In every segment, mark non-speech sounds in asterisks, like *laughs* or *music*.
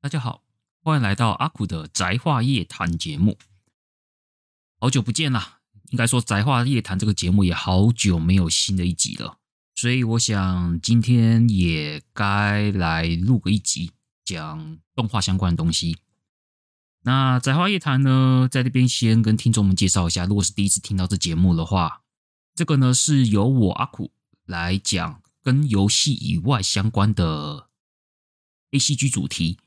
大家好，欢迎来到阿苦的宅话夜谈节目。好久不见啦，应该说宅话夜谈这个节目也好久没有新的一集了，所以我想今天也该来录个一集，讲动画相关的东西。那宅话夜谈呢，在这边先跟听众们介绍一下，如果是第一次听到这节目的话，这个呢是由我阿苦来讲跟游戏以外相关的 ACG 主题。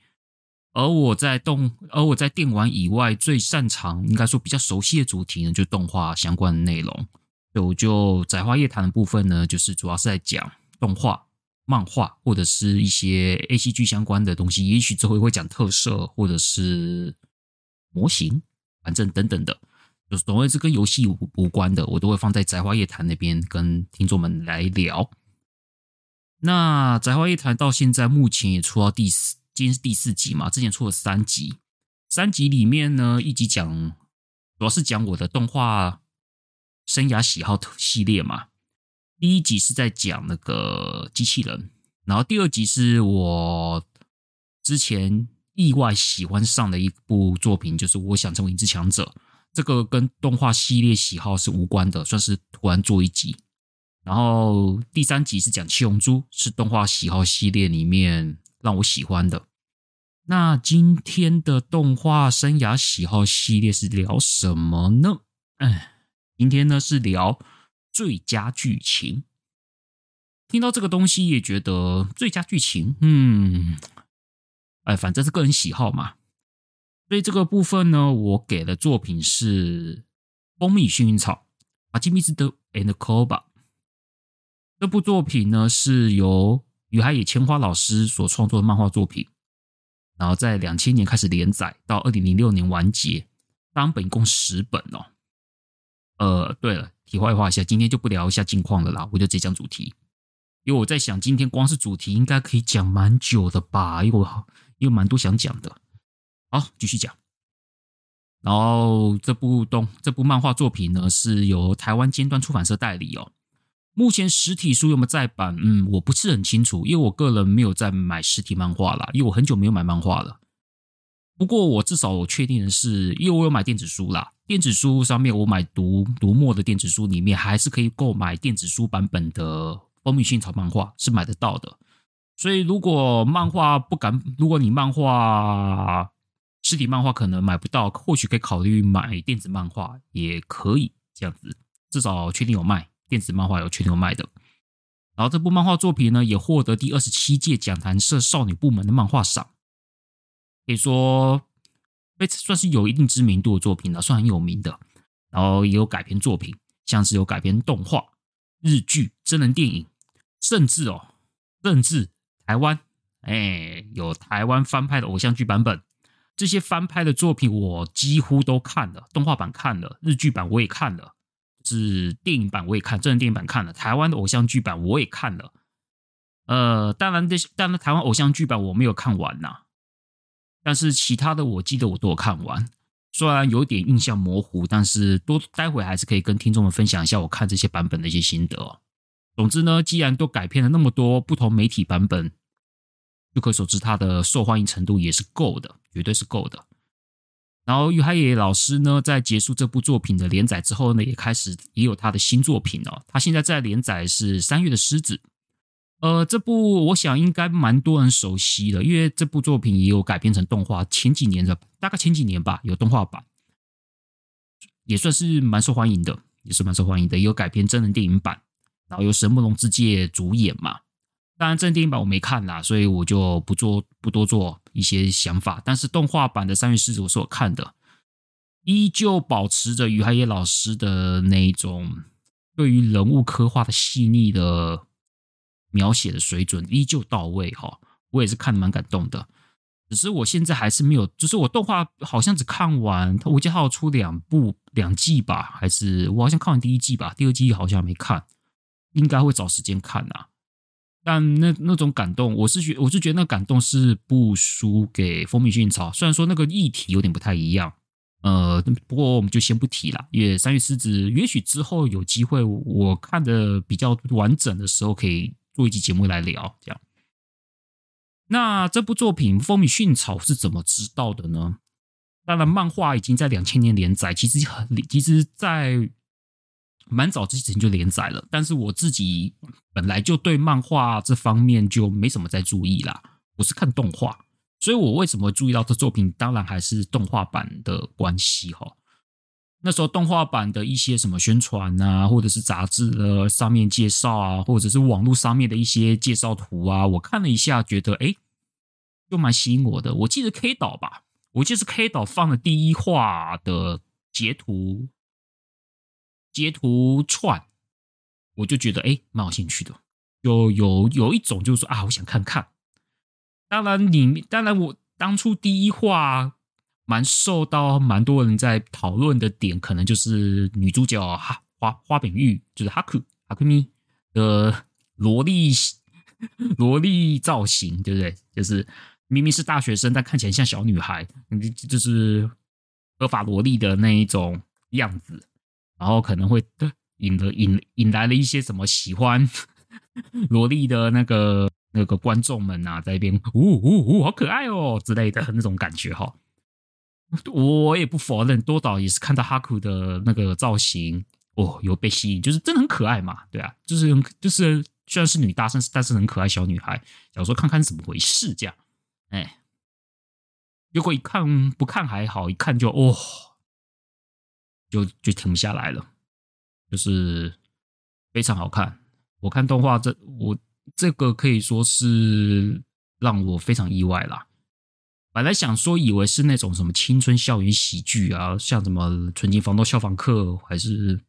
而我在动，而我在电玩以外最擅长，应该说比较熟悉的主题呢，就是动画相关的内容。所以我就宅话夜谈的部分呢，就是主要是在讲动画、漫画或者是一些 ACG 相关的东西。也许之后会讲特色或者是模型，反正等等的，就是总而言之跟游戏无无关的，我都会放在宅话夜谈那边跟听众们来聊。那宅话夜谈到现在目前也出到第四。今天是第四集嘛，之前出了三集，三集里面呢，一集讲主要是讲我的动画生涯喜好系列嘛。第一集是在讲那个机器人，然后第二集是我之前意外喜欢上的一部作品，就是我想成为影之强者，这个跟动画系列喜好是无关的，算是突然做一集。然后第三集是讲七龙珠，是动画喜好系列里面。让我喜欢的。那今天的动画生涯喜好系列是聊什么呢？哎，今天呢是聊最佳剧情。听到这个东西也觉得最佳剧情，嗯，哎，反正是个人喜好嘛。所以这个部分呢，我给的作品是《蜂蜜幸运草》阿基米斯的 and c o b a。这部作品呢是由宇海野千花老师所创作的漫画作品，然后在两千年开始连载，到二零零六年完结，单本共十本哦。呃，对了，题外话一下，今天就不聊一下近况了啦，我就直接讲主题，因为我在想，今天光是主题应该可以讲蛮久的吧，因为我因为蛮多想讲的。好，继续讲。然后这部动这部漫画作品呢，是由台湾尖端出版社代理哦。目前实体书有没有再版？嗯，我不是很清楚，因为我个人没有在买实体漫画啦，因为我很久没有买漫画了。不过我至少我确定的是，因为我有买电子书啦，电子书上面我买读读墨的电子书里面还是可以购买电子书版本的《蜂蜜幸运草》漫画，是买得到的。所以如果漫画不敢，如果你漫画实体漫画可能买不到，或许可以考虑买电子漫画，也可以这样子，至少确定有卖。电子漫画有全球卖的，然后这部漫画作品呢，也获得第二十七届讲谈社少女部门的漫画赏，可以说被算是有一定知名度的作品了，算很有名的。然后也有改编作品，像是有改编动画、日剧、真人电影，甚至哦，甚至台湾，哎，有台湾翻拍的偶像剧版本。这些翻拍的作品我几乎都看了，动画版看了，日剧版我也看了。是电影版我也看，真人电影版看了，台湾的偶像剧版我也看了。呃，当然这些，当然台湾偶像剧版我没有看完呐，但是其他的我记得我都有看完，虽然有点印象模糊，但是多待会还是可以跟听众们分享一下我看这些版本的一些心得。总之呢，既然都改编了那么多不同媒体版本，就可想而知它的受欢迎程度也是够的，绝对是够的。然后宇海野老师呢，在结束这部作品的连载之后呢，也开始也有他的新作品哦。他现在在连载是《三月的狮子》，呃，这部我想应该蛮多人熟悉的，因为这部作品也有改编成动画，前几年的大概前几年吧，有动画版，也算是蛮受欢迎的，也是蛮受欢迎的。也有改编真人电影版，然后由神木隆之介主演嘛。当然，真人电影版我没看啦，所以我就不做不多做一些想法。但是动画版的《三月狮子》我是有看的，依旧保持着于海野老师的那一种对于人物刻画的细腻的描写的水准依旧到位哈。我也是看的蛮感动的，只是我现在还是没有，就是我动画好像只看完，我记得还有出两部两季吧，还是我好像看完第一季吧，第二季好像没看，应该会找时间看呐。但那那种感动，我是觉我是觉得那感动是不输给《蜂蜜幸运草》，虽然说那个议题有点不太一样，呃，不过我们就先不提了。因为《三月狮子》也许之后有机会，我看的比较完整的时候，可以做一集节目来聊。这样，那这部作品《风靡薰草》是怎么知道的呢？当然，漫画已经在两千年连载，其实很，其实在蛮早之前就连载了。但是我自己本来就对漫画这方面就没什么在注意啦，我是看动画，所以我为什么注意到这作品？当然还是动画版的关系哈。那时候动画版的一些什么宣传啊，或者是杂志的上面介绍啊，或者是网络上面的一些介绍图啊，我看了一下，觉得诶，就蛮吸引我的。我记得 K 岛吧。我就是 K 岛放了第一话的截图，截图串，我就觉得哎，蛮有兴趣的，有有有一种就是说啊，我想看看。当然你，当然我当初第一话蛮受到蛮多人在讨论的点，可能就是女主角哈花花饼玉，就是哈库哈库咪的萝莉 *laughs* 萝莉造型，对不对？就是。明明是大学生，但看起来像小女孩，就是合法萝莉的那一种样子，然后可能会引了引引来了一些什么喜欢 *laughs* 萝莉的那个那个观众们啊，在一边呜呜呜，好可爱哦之类的那种感觉哈。我也不否认，多岛也是看到哈库的那个造型哦，有被吸引，就是真的很可爱嘛，对啊，就是就是虽然是女大生，但是很可爱小女孩，想说看看怎么回事这样。哎，如果一看不看还好，一看就哦，就就停不下来了，就是非常好看。我看动画这我这个可以说是让我非常意外啦。本来想说以为是那种什么青春校园喜剧啊，像什么《纯情防盗消防课》还是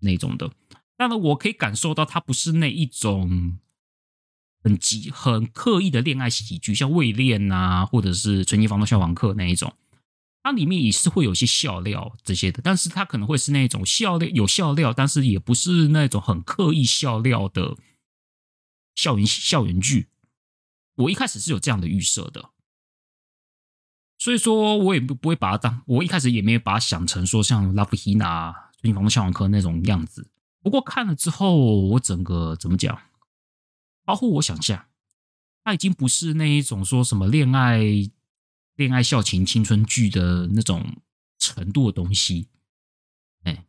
那种的，但是我可以感受到它不是那一种。很急、很刻意的恋爱喜剧，像《未恋》啊，或者是《纯情防盗消防课》那一种，它里面也是会有些笑料这些的，但是它可能会是那种笑料有笑料，但是也不是那种很刻意笑料的校园校园剧。我一开始是有这样的预设的，所以说我也不不会把它当，我一开始也没有把它想成说像《Love Hina》《纯情防盗消防课》那种样子。不过看了之后，我整个怎么讲？超乎我想象，他已经不是那一种说什么恋爱、恋爱校情、青春剧的那种程度的东西。哎，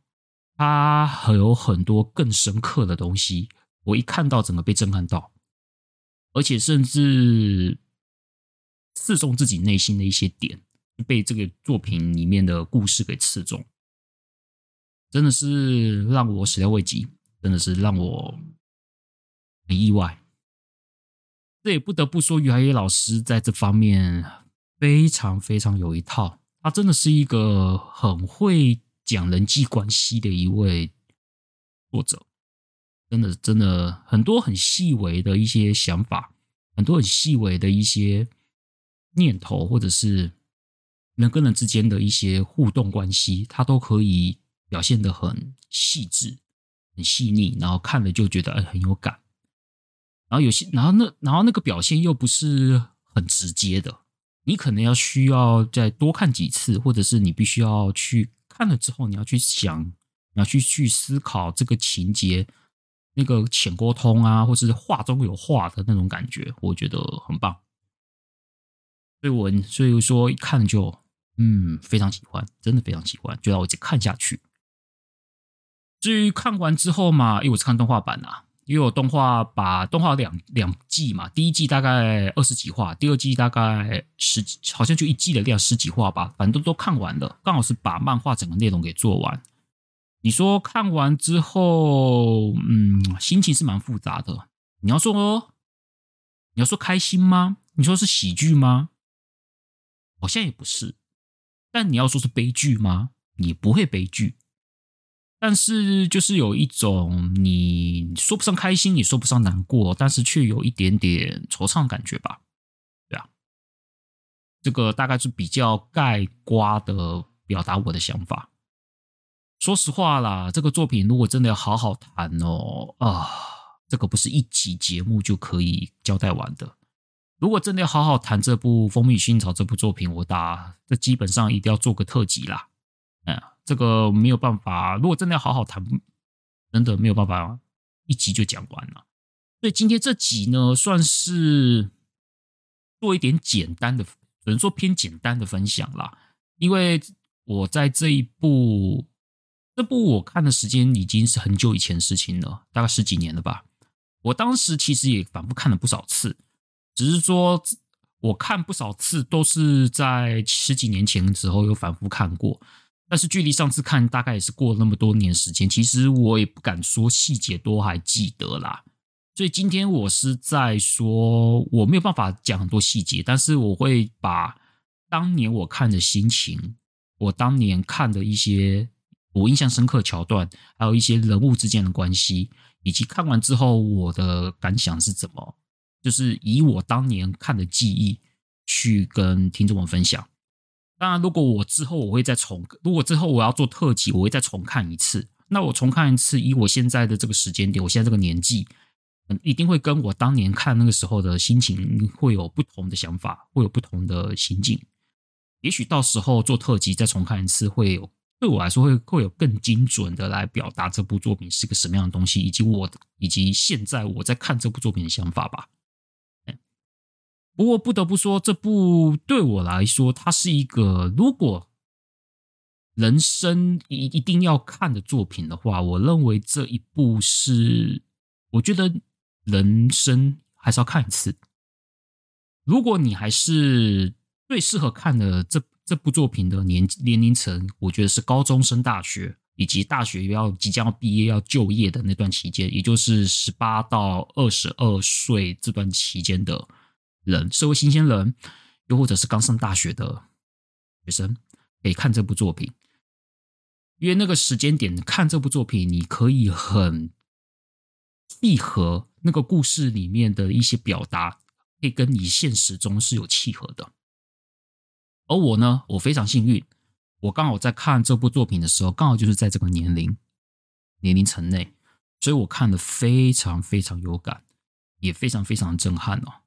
它还有很多更深刻的东西。我一看到，整个被震撼到，而且甚至刺中自己内心的一些点，被这个作品里面的故事给刺中，真的是让我始料未及，真的是让我很意外。这也不得不说，于海野老师在这方面非常非常有一套。他真的是一个很会讲人际关系的一位作者，真的真的很多很细微的一些想法，很多很细微的一些念头，或者是人跟人之间的一些互动关系，他都可以表现的很细致、很细腻，然后看了就觉得很有感。然后有些，然后那，然后那个表现又不是很直接的，你可能要需要再多看几次，或者是你必须要去看了之后，你要去想，你要去去思考这个情节，那个浅沟通啊，或者是话中有话的那种感觉，我觉得很棒。所以我所以说一看就嗯非常喜欢，真的非常喜欢，就让我一直看下去。至于看完之后嘛，因为我是看动画版啊。因为我动画把动画两两季嘛，第一季大概二十几话，第二季大概十，好像就一季的量十几话吧，反正都都看完了，刚好是把漫画整个内容给做完。你说看完之后，嗯，心情是蛮复杂的。你要说哦，你要说开心吗？你说是喜剧吗？好像也不是。但你要说是悲剧吗？也不会悲剧。但是就是有一种你说不上开心，也说不上难过，但是却有一点点惆怅感觉吧，对啊，这个大概是比较盖瓜的表达我的想法。说实话啦，这个作品如果真的要好好谈哦，啊，这个不是一集节目就可以交代完的。如果真的要好好谈这部《风靡薰草》这部作品，我打这基本上一定要做个特辑啦，嗯。这个没有办法，如果真的要好好谈，真的没有办法一集就讲完了。所以今天这集呢，算是做一点简单的，只能说偏简单的分享啦。因为我在这一部，这部我看的时间已经是很久以前的事情了，大概十几年了吧。我当时其实也反复看了不少次，只是说我看不少次都是在十几年前的时候有反复看过。但是距离上次看大概也是过了那么多年时间，其实我也不敢说细节都还记得啦。所以今天我是在说我没有办法讲很多细节，但是我会把当年我看的心情，我当年看的一些我印象深刻桥段，还有一些人物之间的关系，以及看完之后我的感想是怎么，就是以我当年看的记忆去跟听众们分享。当然，如果我之后我会再重，如果之后我要做特辑，我会再重看一次。那我重看一次，以我现在的这个时间点，我现在这个年纪，嗯，一定会跟我当年看那个时候的心情会有不同的想法，会有不同的心境。也许到时候做特辑再重看一次，会有对我来说会会有更精准的来表达这部作品是个什么样的东西，以及我以及现在我在看这部作品的想法吧。不过不得不说，这部对我来说，它是一个如果人生一一定要看的作品的话，我认为这一部是，我觉得人生还是要看一次。如果你还是最适合看的这这部作品的年年龄层，我觉得是高中升大学以及大学要即将要毕业要就业的那段期间，也就是十八到二十二岁这段期间的。人，社会新鲜人，又或者是刚上大学的学生，可以看这部作品，因为那个时间点看这部作品，你可以很契合那个故事里面的一些表达，可以跟你现实中是有契合的。而我呢，我非常幸运，我刚好在看这部作品的时候，刚好就是在这个年龄年龄层内，所以我看得非常非常有感，也非常非常震撼哦。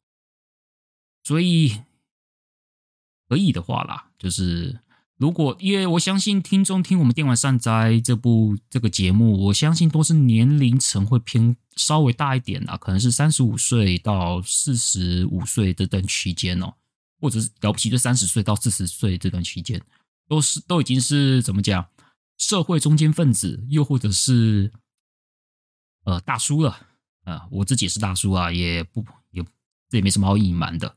所以可以的话啦，就是如果因为我相信听众听我们电玩善哉这部这个节目，我相信都是年龄层会偏稍微大一点啦，可能是三十五岁到四十五岁这段区间哦，或者是了不起就三十岁到四十岁这段期间，都是都已经是怎么讲社会中间分子，又或者是呃大叔了啊、我自己是大叔啊，也不也这也没什么好隐瞒的。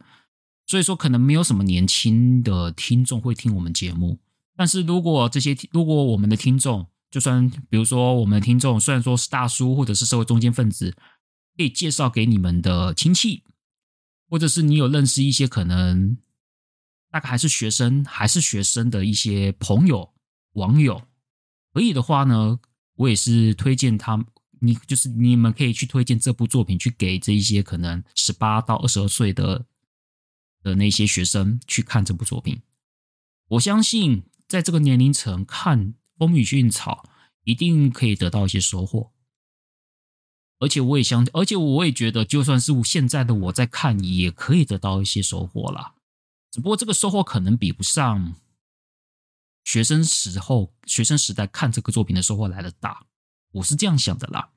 所以说，可能没有什么年轻的听众会听我们节目。但是如果这些，如果我们的听众，就算比如说我们的听众，虽然说是大叔或者是社会中坚分子，可以介绍给你们的亲戚，或者是你有认识一些可能大概还是学生，还是学生的一些朋友、网友，可以的话呢，我也是推荐他，你就是你们可以去推荐这部作品，去给这一些可能十八到二十二岁的。的那些学生去看这部作品，我相信在这个年龄层看《风雨迅草》一定可以得到一些收获，而且我也相，而且我也觉得，就算是现在的我在看，也可以得到一些收获啦。只不过这个收获可能比不上学生时候、学生时代看这个作品的收获来的大，我是这样想的啦。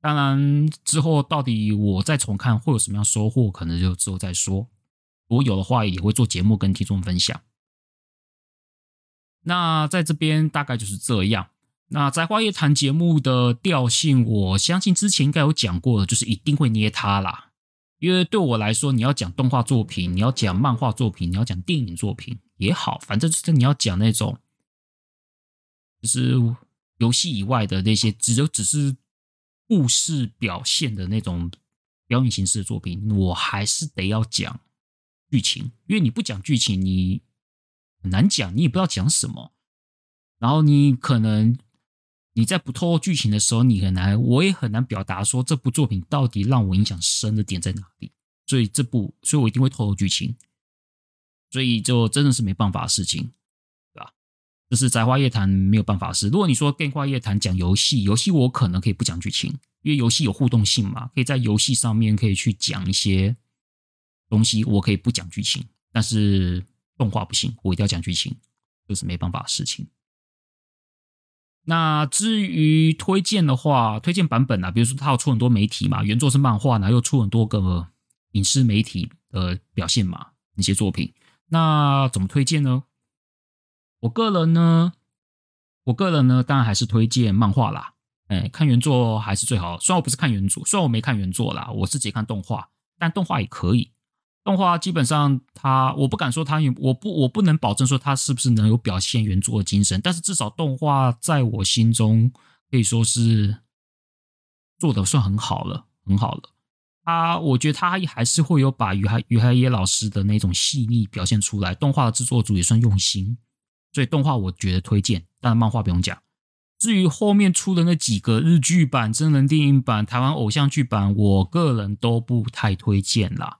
当然，之后到底我再重看会有什么样收获，可能就之后再说。如果有的话，也会做节目跟听众分享。那在这边大概就是这样。那宅话夜谈节目的调性，我相信之前应该有讲过的，就是一定会捏他啦。因为对我来说，你要讲动画作品，你要讲漫画作品，你要讲电影作品也好，反正就是你要讲那种，就是游戏以外的那些，只有只是故事表现的那种表演形式的作品，我还是得要讲。剧情，因为你不讲剧情，你很难讲，你也不知道讲什么。然后你可能你在不透露剧情的时候，你很难，我也很难表达说这部作品到底让我印象深的点在哪里。所以这部，所以我一定会透露剧情。所以就真的是没办法的事情，对吧？这是宅花夜谈没有办法的事。如果你说电话夜谈讲游戏，游戏我可能可以不讲剧情，因为游戏有互动性嘛，可以在游戏上面可以去讲一些。东西我可以不讲剧情，但是动画不行，我一定要讲剧情，这是没办法的事情。那至于推荐的话，推荐版本啊，比如说它有出很多媒体嘛，原作是漫画，然后又出很多个影视媒体的表现嘛，那些作品。那怎么推荐呢？我个人呢，我个人呢，当然还是推荐漫画啦。哎，看原作还是最好。虽然我不是看原作，虽然我没看原作啦，我是直接看动画，但动画也可以。动画基本上它，我不敢说它有，我不，我不能保证说它是不是能有表现原作的精神，但是至少动画在我心中可以说是做的算很好了，很好了。他，我觉得他还是会有把于海于海野老师的那种细腻表现出来。动画的制作组也算用心，所以动画我觉得推荐。但漫画不用讲。至于后面出的那几个日剧版、真人电影版、台湾偶像剧版，我个人都不太推荐啦。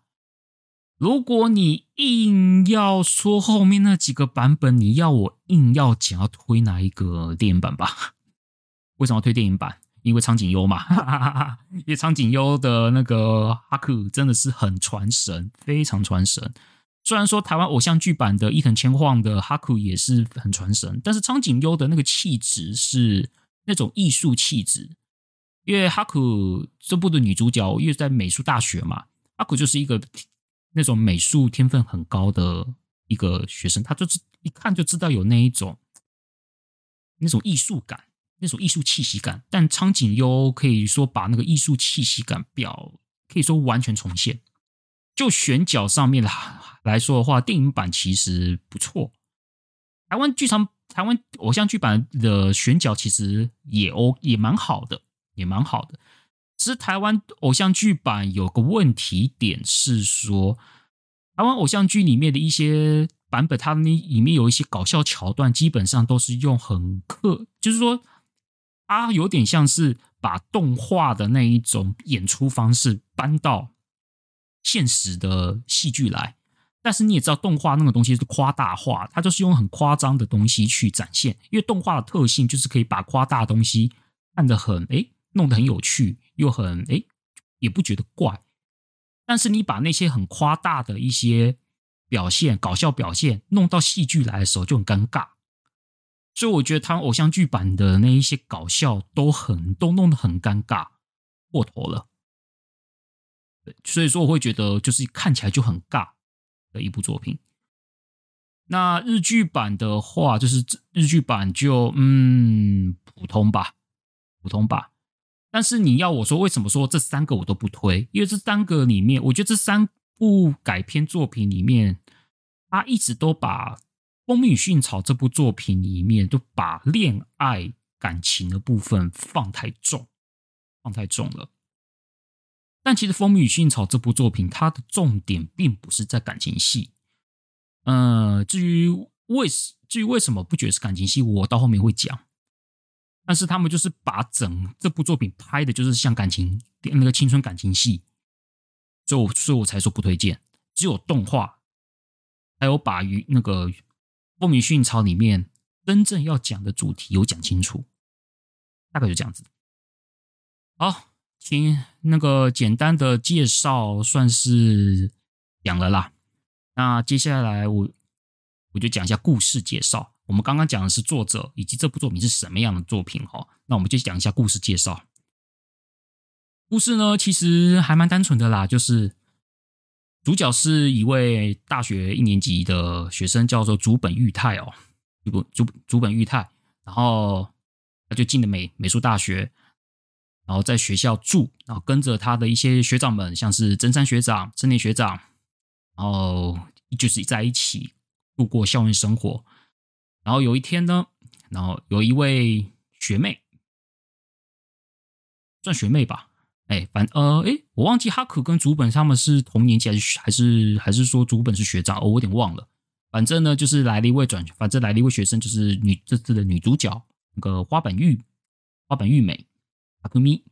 如果你硬要说后面那几个版本，你要我硬要讲，要推哪一个电影版吧？*laughs* 为什么要推电影版？因为苍井优嘛，哈哈哈，因为苍井优的那个哈库真的是很传神，非常传神。虽然说台湾偶像剧版的伊藤千晃的哈库也是很传神，但是苍井优的那个气质是那种艺术气质。因为哈库这部的女主角，因为在美术大学嘛，哈库就是一个那种美术天分很高的一个学生，他就是一看就知道有那一种那种艺术感。那种艺术气息感，但苍井优可以说把那个艺术气息感表可以说完全重现。就选角上面来来说的话，电影版其实不错。台湾剧场、台湾偶像剧版的选角其实也哦也蛮好的，也蛮好的。其实台湾偶像剧版有个问题点是说，台湾偶像剧里面的一些版本，它那里面有一些搞笑桥段，基本上都是用很刻，就是说。它有点像是把动画的那一种演出方式搬到现实的戏剧来，但是你也知道，动画那个东西是夸大化，它就是用很夸张的东西去展现，因为动画的特性就是可以把夸大的东西看得很诶，弄得很有趣，又很诶，也不觉得怪。但是你把那些很夸大的一些表现、搞笑表现弄到戏剧来的时候，就很尴尬。所以我觉得他偶像剧版的那一些搞笑都很都弄得很尴尬，过头了。所以说我会觉得就是看起来就很尬的一部作品。那日剧版的话，就是日剧版就嗯普通吧，普通吧。但是你要我说为什么说这三个我都不推？因为这三个里面，我觉得这三部改编作品里面，他一直都把。《蜂蜜与薰草》这部作品里面，就把恋爱感情的部分放太重，放太重了。但其实《蜂蜜与薰草》这部作品，它的重点并不是在感情戏。呃，至于为至于为什么不觉得是感情戏，我到后面会讲。但是他们就是把整这部作品拍的，就是像感情那个青春感情戏，所以所以我才说不推荐。只有动画，还有把鱼那个。《蜂蜜薰衣草》里面真正要讲的主题有讲清楚，大概就这样子。好，请那个简单的介绍算是讲了啦。那接下来我我就讲一下故事介绍。我们刚刚讲的是作者以及这部作品是什么样的作品哈。那我们就讲一下故事介绍。故事呢，其实还蛮单纯的啦，就是。主角是一位大学一年级的学生，叫做竹本裕太哦，竹竹竹本裕太，然后他就进了美美术大学，然后在学校住，然后跟着他的一些学长们，像是真山学长、真田学长，然后就是在一起度过校园生活。然后有一天呢，然后有一位学妹，算学妹吧。哎，反呃，哎，我忘记哈可跟竹本他们是同年级还是还是还是说竹本是学长？哦，我有点忘了。反正呢，就是来了一位转，反正来了一位学生，就是女这次的女主角那个花本玉花本玉美哈可咪。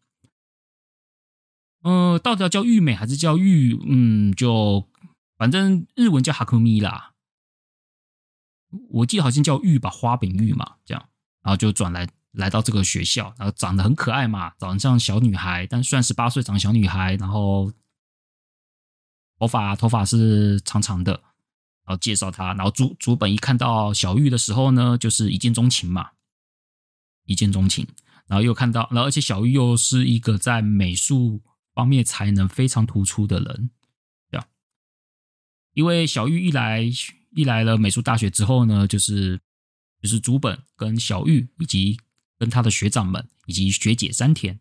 呃，到底要叫玉美还是叫玉？嗯，就反正日文叫哈可咪啦。我记得好像叫玉吧，花饼玉嘛，这样，然后就转来。来到这个学校，然后长得很可爱嘛，长得像小女孩，但虽然十八岁，长小女孩，然后头发头发是长长的，然后介绍她，然后竹竹本一看到小玉的时候呢，就是一见钟情嘛，一见钟情，然后又看到，然后而且小玉又是一个在美术方面才能非常突出的人，对吧？因为小玉一来一来了美术大学之后呢，就是就是竹本跟小玉以及跟他的学长们以及学姐山田，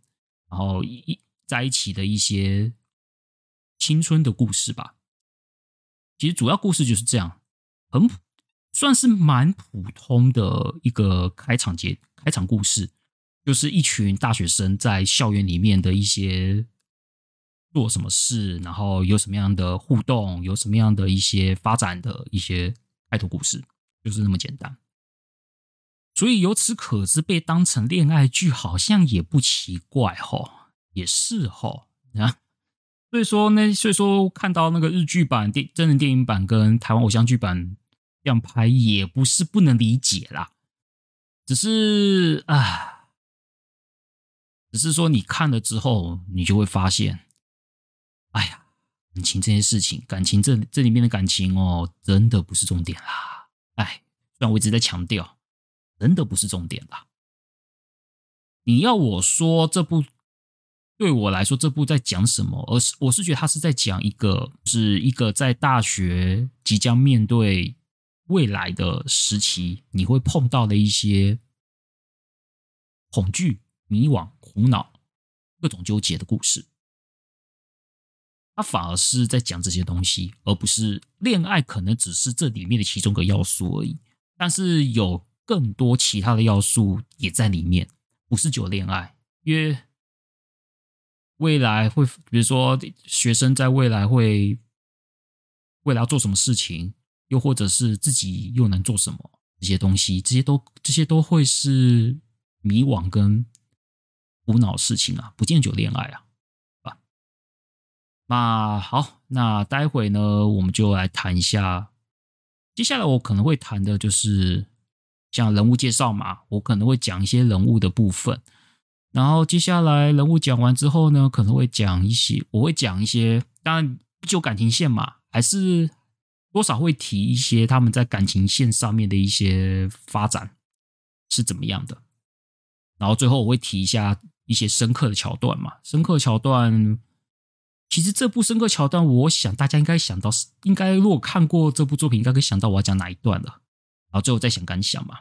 然后一在一起的一些青春的故事吧。其实主要故事就是这样，很普算是蛮普通的一个开场节开场故事，就是一群大学生在校园里面的一些做什么事，然后有什么样的互动，有什么样的一些发展的一些开头故事，就是那么简单。所以由此可知，被当成恋爱剧好像也不奇怪哈，也是哈啊。所以说呢，所以说看到那个日剧版、电真人电影版跟台湾偶像剧版这样拍，也不是不能理解啦。只是啊，只是说你看了之后，你就会发现，哎呀，感情这件事情，感情这这里面的感情哦，真的不是重点啦。哎，虽然我一直在强调，真的不是重点啦。你要我说这部。对我来说，这部在讲什么？而是我是觉得他是在讲一个，是一个在大学即将面对未来的时期，你会碰到的一些恐惧、迷惘、苦恼、各种纠结的故事。他反而是在讲这些东西，而不是恋爱，可能只是这里面的其中一个要素而已。但是有更多其他的要素也在里面，不是只有恋爱，因为。未来会，比如说学生在未来会未来要做什么事情，又或者是自己又能做什么，这些东西，这些都这些都会是迷惘跟苦恼的事情啊，不见得有恋爱，啊，那好，那待会呢，我们就来谈一下，接下来我可能会谈的就是像人物介绍嘛，我可能会讲一些人物的部分。然后接下来人物讲完之后呢，可能会讲一些，我会讲一些，当然就感情线嘛，还是多少会提一些他们在感情线上面的一些发展是怎么样的。然后最后我会提一下一些深刻的桥段嘛，深刻桥段，其实这部深刻桥段，我想大家应该想到，应该如果看过这部作品，应该可以想到我要讲哪一段了。然后最后再想感想嘛。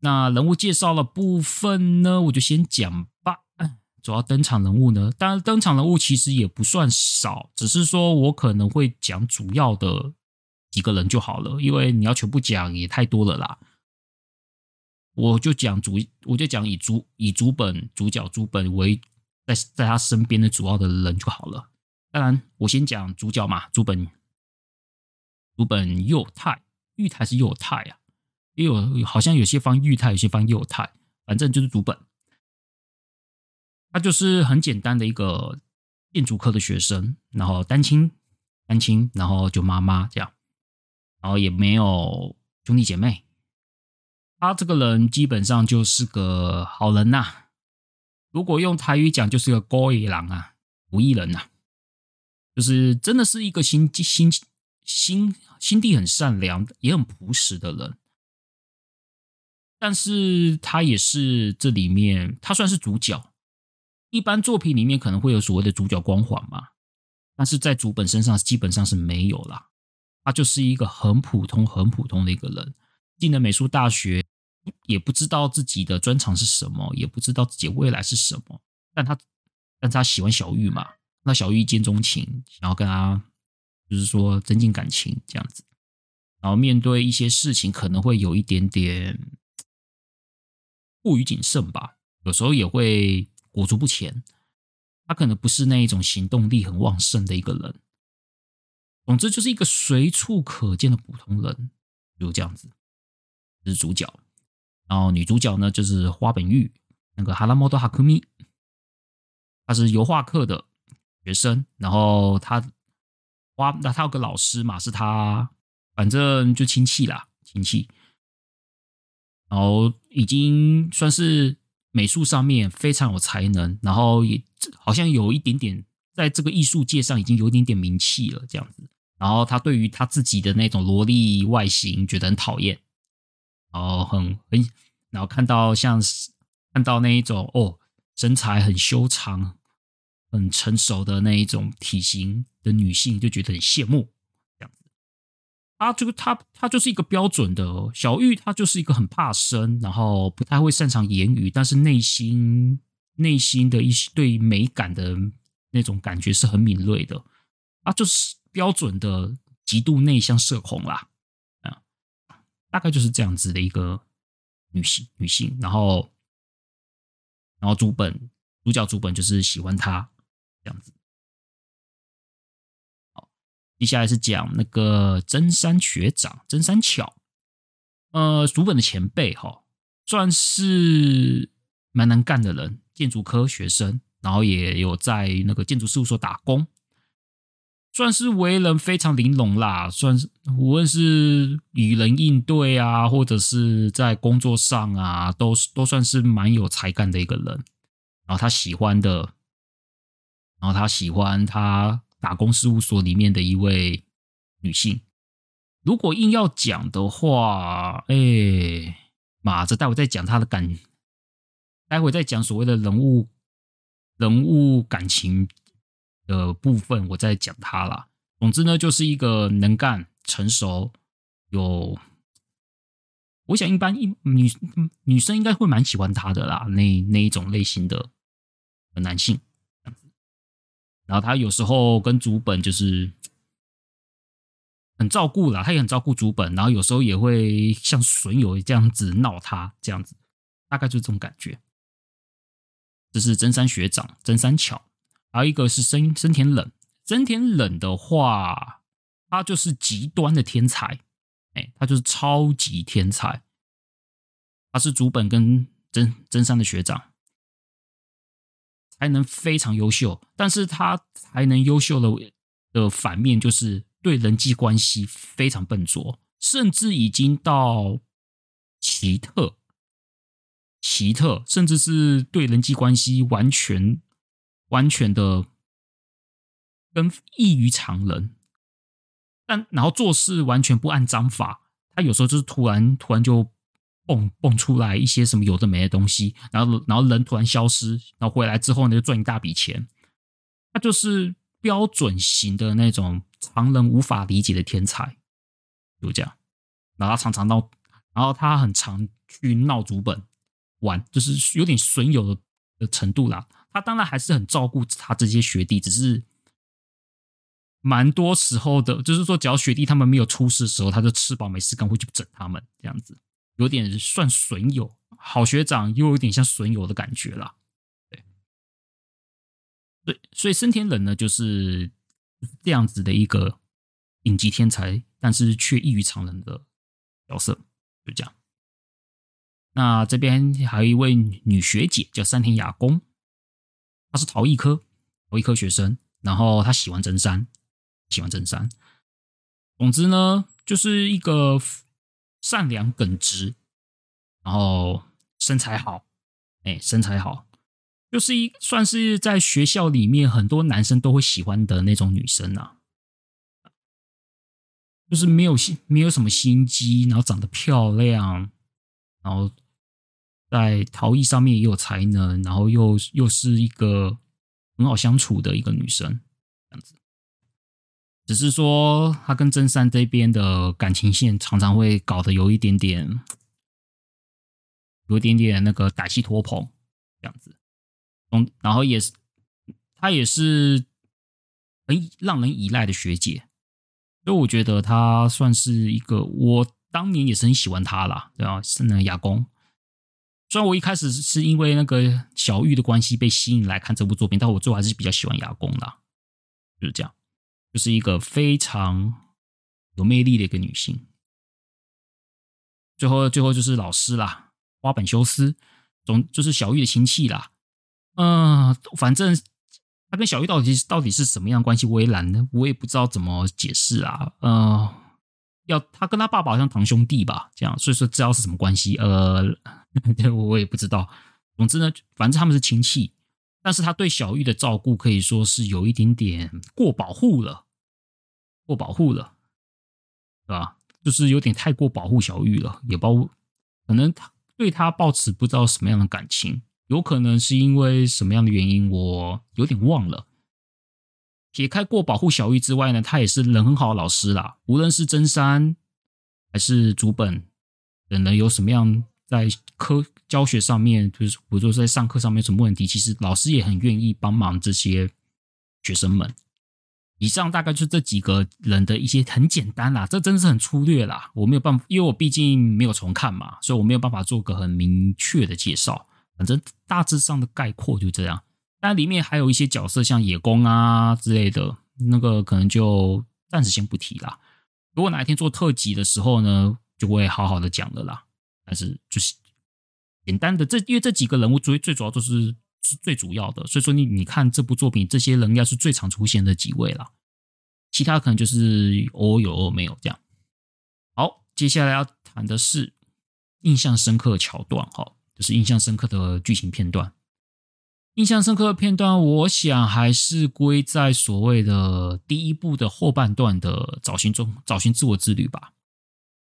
那人物介绍的部分呢，我就先讲吧。*clears throat* 主要登场人物呢，当然登场人物其实也不算少，只是说我可能会讲主要的几个人就好了，因为你要全部讲也太多了啦。我就讲主，我就讲以主以主本主角主本为在在他身边的主要的人就好了。当然，我先讲主角嘛，主本主本佑太，玉太是佑太啊。也有好像有些方裕太，有些方佑太，反正就是主本。他就是很简单的一个建筑科的学生，然后单亲，单亲，然后就妈妈这样，然后也没有兄弟姐妹。他这个人基本上就是个好人呐、如果用台语讲，就是个高野狼啊，不义人呐、啊，就是真的是一个心心心心地很善良，也很朴实的人。但是他也是这里面，他算是主角。一般作品里面可能会有所谓的主角光环嘛，但是在主本身上基本上是没有啦。他就是一个很普通、很普通的一个人，进了美术大学，也不知道自己的专长是什么，也不知道自己未来是什么。但他，但他喜欢小玉嘛，那小玉一见钟情，想要跟他，就是说增进感情这样子。然后面对一些事情，可能会有一点点。过于谨慎吧，有时候也会裹足不前。他可能不是那一种行动力很旺盛的一个人。总之，就是一个随处可见的普通人，就这样子。这是主角，然后女主角呢，就是花本玉，那个哈拉莫多哈库米，她是油画课的学生。然后她花，那她有个老师嘛，是她，反正就亲戚啦，亲戚。然后已经算是美术上面非常有才能，然后也好像有一点点在这个艺术界上已经有一点点名气了这样子。然后她对于她自己的那种萝莉外形觉得很讨厌，然后很很，然后看到像看到那一种哦身材很修长、很成熟的那一种体型的女性，就觉得很羡慕这样子。啊，这个他他就是一个标准的小玉，他就是一个很怕生，然后不太会擅长言语，但是内心内心的一些对美感的那种感觉是很敏锐的啊，就是标准的极度内向社恐啦，大概就是这样子的一个女性女性，然后然后主本主角主本就是喜欢他这样子。好接下来是讲那个真山学长真山巧，呃，主本的前辈哈，算是蛮能干的人，建筑科学生，然后也有在那个建筑事务所打工，算是为人非常玲珑啦，算是无论是与人应对啊，或者是在工作上啊，都都算是蛮有才干的一个人。然后他喜欢的，然后他喜欢他。打工事务所里面的一位女性，如果硬要讲的话，哎，妈，这待会再讲他的感，待会再讲所谓的人物人物感情的部分，我再讲他啦。总之呢，就是一个能干、成熟、有，我想一般一女女生应该会蛮喜欢他的啦，那那一种类型的男性。然后他有时候跟主本就是很照顾啦，他也很照顾主本，然后有时候也会像损友这样子闹他这样子，大概就这种感觉。这是真山学长真山巧，还有一个是生生田冷。生田冷的话，他就是极端的天才，哎，他就是超级天才，他是主本跟真真山的学长。才能非常优秀，但是他才能优秀的的反面就是对人际关系非常笨拙，甚至已经到奇特、奇特，甚至是对人际关系完全、完全的跟异于常人。但然后做事完全不按章法，他有时候就是突然突然就。蹦蹦出来一些什么有的没的东西，然后然后人突然消失，然后回来之后呢就赚一大笔钱，他就是标准型的那种常人无法理解的天才，就这样。然后他常常闹，然后他很常去闹主本玩，就是有点损友的的程度啦。他当然还是很照顾他这些学弟，只是蛮多时候的，就是说只要学弟他们没有出事的时候，他就吃饱没事干会去整他们这样子。有点算损友，好学长又有点像损友的感觉啦。对，对，所以生田冷呢，就是这样子的一个顶级天才，但是却异于常人的角色，就这样。那这边还有一位女学姐叫山田雅弓，是陶艺科陶艺科学生，然后他喜欢真山，喜欢真山。总之呢，就是一个。善良耿直，然后身材好，哎，身材好，就是一算是在学校里面很多男生都会喜欢的那种女生啊，就是没有心，没有什么心机，然后长得漂亮，然后在陶艺上面也有才能，然后又又是一个很好相处的一个女生，这样子。只是说，他跟真山这边的感情线常常会搞得有一点点，有一点点那个歹戏拖棚这样子。嗯，然后也是，他也是很让人依赖的学姐，所以我觉得他算是一个，我当年也是很喜欢他啦，对吧？是那个雅弓。虽然我一开始是因为那个小玉的关系被吸引来看这部作品，但我最后还是比较喜欢雅弓啦，就是这样。就是一个非常有魅力的一个女性。最后，最后就是老师啦，花本修斯，总就是小玉的亲戚啦。嗯、反正他跟小玉到底到底是什么样关系，我也懒得，我也不知道怎么解释啊。嗯、要他跟他爸爸好像堂兄弟吧，这样，所以说知道是什么关系。呃，我也不知道。总之呢，反正他们是亲戚。但是他对小玉的照顾可以说是有一点点过保护了，过保护了，对吧？就是有点太过保护小玉了，也包可能他对他抱持不知道什么样的感情，有可能是因为什么样的原因，我有点忘了。撇开过保护小玉之外呢，他也是人很好的老师啦。无论是真山还是竹本等人有什么样在科教学上面，就是比如说在上课上面有什么问题，其实老师也很愿意帮忙这些学生们。以上大概就是这几个人的一些很简单啦，这真的是很粗略啦，我没有办法，因为我毕竟没有重看嘛，所以我没有办法做个很明确的介绍。反正大致上的概括就这样。但里面还有一些角色，像野宫啊之类的，那个可能就暂时先不提啦。如果哪一天做特辑的时候呢，就会好好的讲了啦。但是就是简单的这，因为这几个人物最最主要就是。是最主要的，所以说你你看这部作品，这些人应该是最常出现的几位了，其他可能就是偶有偶没有这样。好，接下来要谈的是印象深刻的桥段，哈，就是印象深刻的剧情片段。印象深刻的片段，我想还是归在所谓的第一部的后半段的找寻中找寻自我之旅吧。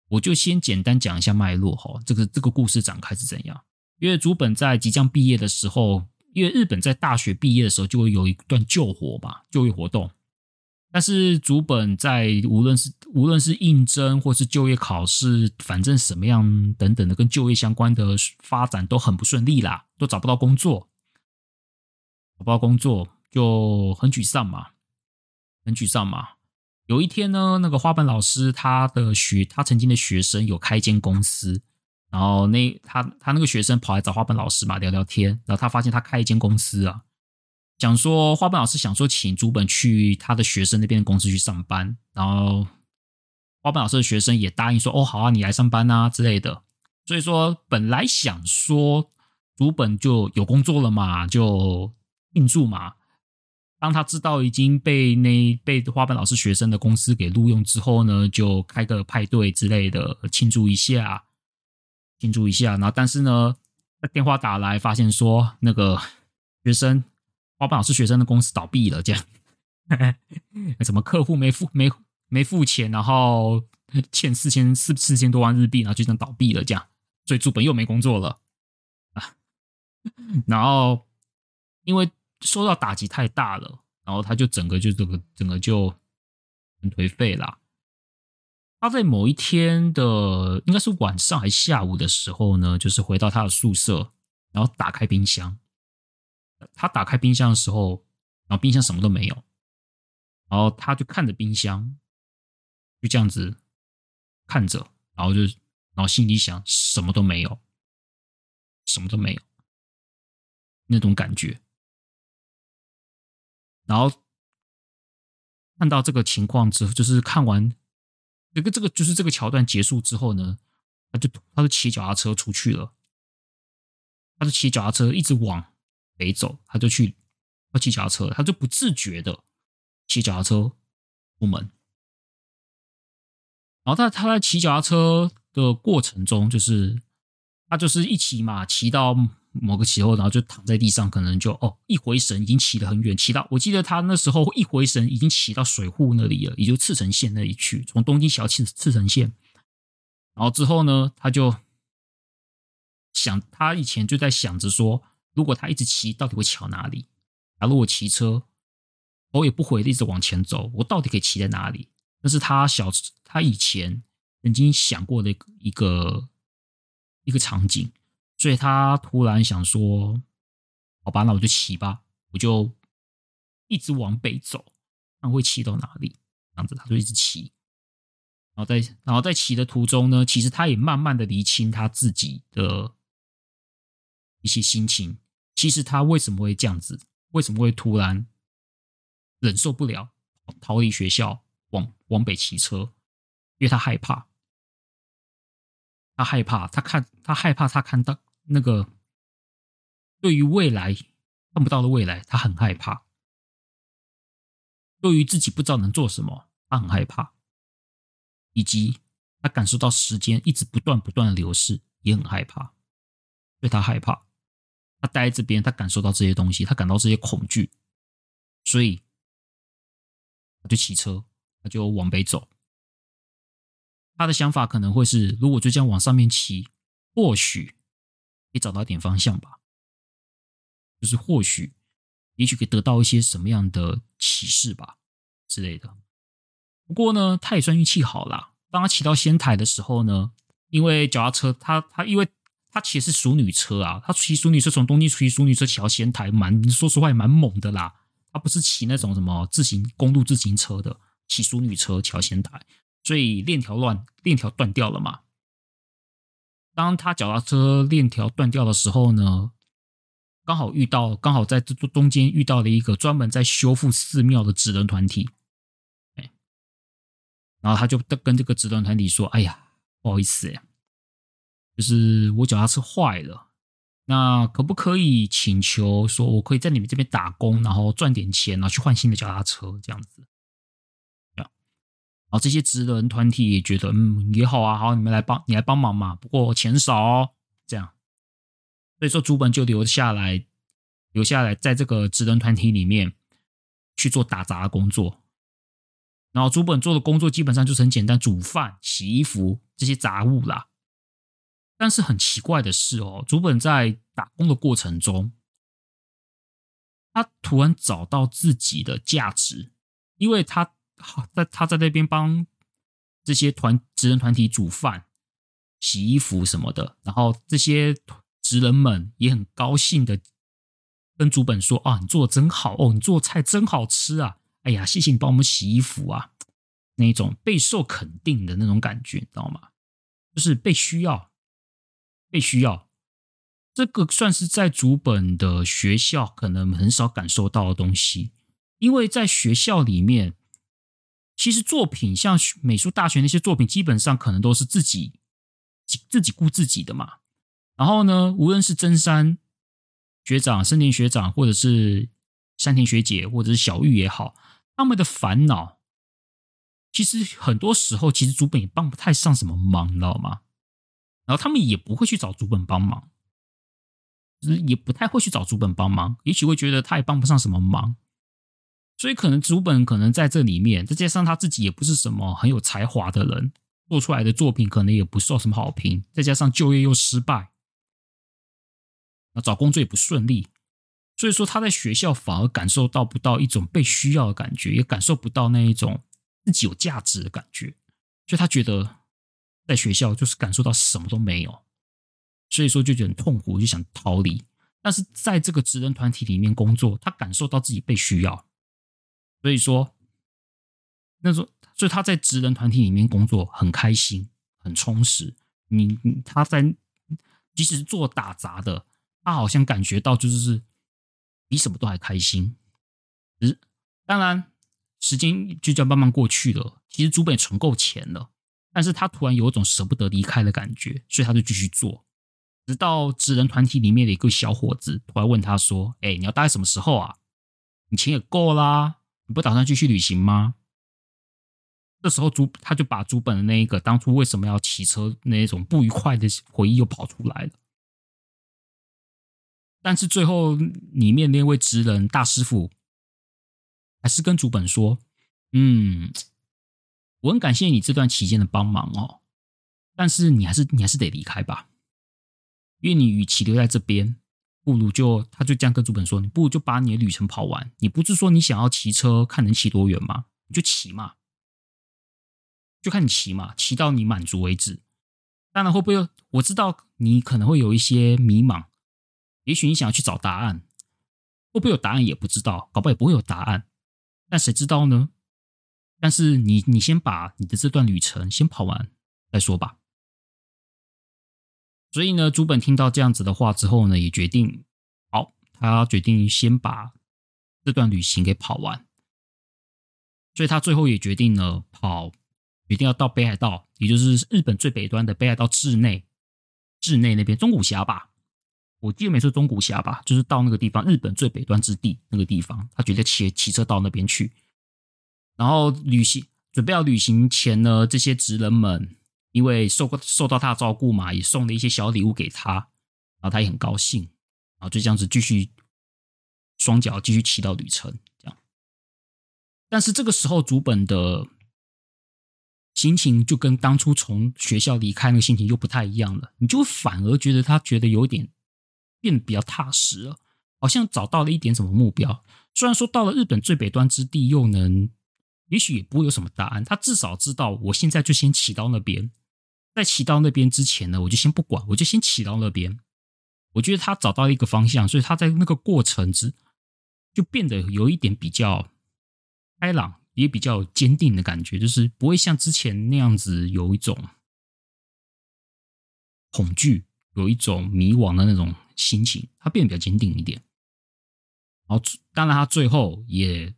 我就先简单讲一下脉络，哈，这个这个故事展开是怎样？因为竹本在即将毕业的时候。因为日本在大学毕业的时候就会有一段救活吧，就业活动。但是竹本在无论是无论是应征或是就业考试，反正什么样等等的跟就业相关的发展都很不顺利啦，都找不到工作，找不到工作就很沮丧嘛，很沮丧嘛。有一天呢，那个花本老师他的学他曾经的学生有开一间公司。然后那他他那个学生跑来找花本老师嘛，聊聊天，然后他发现他开一间公司啊，讲说花本老师想说请竹本去他的学生那边的公司去上班，然后花本老师的学生也答应说哦好啊，你来上班啊之类的。所以说本来想说竹本就有工作了嘛，就庆祝嘛。当他知道已经被那被花本老师学生的公司给录用之后呢，就开个派对之类的庆祝一下。庆祝一下，然后但是呢，电话打来，发现说那个学生花本老师学生的公司倒闭了，这样，*laughs* 什么客户没付没没付钱，然后欠四千四四千多万日币，然后就这样倒闭了，这样，所以竹本又没工作了。啊，然后因为受到打击太大了，然后他就整个就这个整个就颓废了。他在某一天的应该是晚上还是下午的时候呢，就是回到他的宿舍，然后打开冰箱。他打开冰箱的时候，然后冰箱什么都没有，然后他就看着冰箱，就这样子看着，然后就然后心里想什么都没有，什么都没有那种感觉。然后看到这个情况之后，就是看完。这个这个就是这个桥段结束之后呢，他就他就骑脚踏车出去了，他就骑脚踏车一直往北走，他就去他骑脚踏车，他就不自觉的骑脚踏车出门，然后他他在骑脚踏车的过程中，就是他就是一骑嘛，骑到。某个时候，然后就躺在地上，可能就哦，一回神已经骑得很远，骑到我记得他那时候一回神已经骑到水户那里了，也就赤城县那里去，从东京骑到赤城县。然后之后呢，他就想，他以前就在想着说，如果他一直骑，到底会骑到哪里？假如我骑车，头也不回的一直往前走，我到底可以骑在哪里？那是他小他以前曾经想过的一个一个场景。所以他突然想说：“好吧，那我就骑吧，我就一直往北走，那会骑到哪里。”这样子，他就一直骑。然后在然后在骑的途中呢，其实他也慢慢的理清他自己的一些心情。其实他为什么会这样子？为什么会突然忍受不了，逃离学校，往往北骑车？因为他害怕，他害怕，他看他害怕，他看到。那个对于未来看不到的未来，他很害怕；对于自己不知道能做什么，他很害怕；以及他感受到时间一直不断不断的流逝，也很害怕。所以他害怕，他待在这边，他感受到这些东西，他感到这些恐惧，所以他就骑车，他就往北走。他的想法可能会是：如果就这样往上面骑，或许。可以找到点方向吧，就是或许也许可以得到一些什么样的启示吧之类的。不过呢，他也算运气好啦。当他骑到仙台的时候呢，因为脚踏车，他他因为他骑的是淑女车啊，他骑淑女车从东京骑淑女车骑到仙台，蛮说实话也蛮猛的啦。他不是骑那种什么自行公路自行车的，骑淑女车骑到仙台，所以链条乱，链条断掉了嘛。当他脚踏车链条断掉的时候呢，刚好遇到，刚好在这中间遇到了一个专门在修复寺庙的职人团体。然后他就跟这个职人团体说：“哎呀，不好意思哎，就是我脚踏车坏了，那可不可以请求说，我可以在你们这边打工，然后赚点钱，然后去换新的脚踏车这样子？”然后这些职人团体也觉得，嗯，也好啊，好，你们来帮，你来帮忙嘛。不过钱少哦，这样，所以说竹本就留下来，留下来在这个职人团体里面去做打杂的工作。然后竹本做的工作基本上就是很简单，煮饭、洗衣服这些杂物啦。但是很奇怪的是哦，竹本在打工的过程中，他突然找到自己的价值，因为他在他在那边帮这些团职人团体煮饭、洗衣服什么的，然后这些职人们也很高兴的跟竹本说：“啊，你做的真好哦，你做菜真好吃啊。”哎呀，谢谢你帮我们洗衣服啊！那种备受肯定的那种感觉，你知道吗？就是被需要，被需要。这个算是在竹本的学校可能很少感受到的东西，因为在学校里面，其实作品像美术大学那些作品，基本上可能都是自己自己顾自己的嘛。然后呢，无论是真山学长、森田学长，或者是山田学姐，或者是小玉也好。他们的烦恼，其实很多时候，其实竹本也帮不太上什么忙，你知道吗？然后他们也不会去找竹本帮忙，也不太会去找竹本帮忙，也许会觉得他也帮不上什么忙，所以可能竹本可能在这里面，再加上他自己也不是什么很有才华的人，做出来的作品可能也不受什么好评，再加上就业又失败，那找工作也不顺利。所以说他在学校反而感受到不到一种被需要的感觉，也感受不到那一种自己有价值的感觉，所以他觉得在学校就是感受到什么都没有，所以说就觉得很痛苦，就想逃离。但是在这个职人团体里面工作，他感受到自己被需要，所以说那时候，所以他在职人团体里面工作很开心，很充实。你他在即使做打杂的，他好像感觉到就是。比什么都还开心，是当然，时间就这样慢慢过去了。其实朱本也存够钱了，但是他突然有一种舍不得离开的感觉，所以他就继续做。直到职人团体里面的一个小伙子突然问他说：“哎，你要待什么时候啊？你钱也够啦，你不打算继续旅行吗？”这时候主他就把主本的那一个当初为什么要骑车那一种不愉快的回忆又跑出来了。但是最后，里面那位职人大师傅还是跟主本说：“嗯，我很感谢你这段期间的帮忙哦，但是你还是你还是得离开吧，因为你与其留在这边，不如就他就这样跟竹本说：你不如就把你的旅程跑完。你不是说你想要骑车看能骑多远吗？你就骑嘛，就看你骑嘛，骑到你满足为止。当然会不会？我知道你可能会有一些迷茫。”也许你想要去找答案，会不会有答案也不知道，搞不好也不会有答案，但谁知道呢？但是你，你先把你的这段旅程先跑完再说吧。所以呢，竹本听到这样子的话之后呢，也决定，好，他决定先把这段旅行给跑完。所以他最后也决定了跑，决定要到北海道，也就是日本最北端的北海道稚内，稚内那边中古峡吧。我记得没错，中古峡吧，就是到那个地方，日本最北端之地那个地方，他决定骑骑车到那边去。然后旅行准备要旅行前呢，这些职人们因为受过受到他的照顾嘛，也送了一些小礼物给他，然后他也很高兴，然后就这样子继续双脚继续骑到旅程这样。但是这个时候，竹本的心情就跟当初从学校离开那个心情又不太一样了，你就反而觉得他觉得有点。变得比较踏实了，好像找到了一点什么目标。虽然说到了日本最北端之地，又能，也许也不会有什么答案。他至少知道，我现在就先骑到那边，在骑到那边之前呢，我就先不管，我就先骑到那边。我觉得他找到一个方向，所以他在那个过程之就变得有一点比较开朗，也比较坚定的感觉，就是不会像之前那样子有一种恐惧，有一种迷惘的那种心情，他变得比较坚定一点。然后，当然，他最后也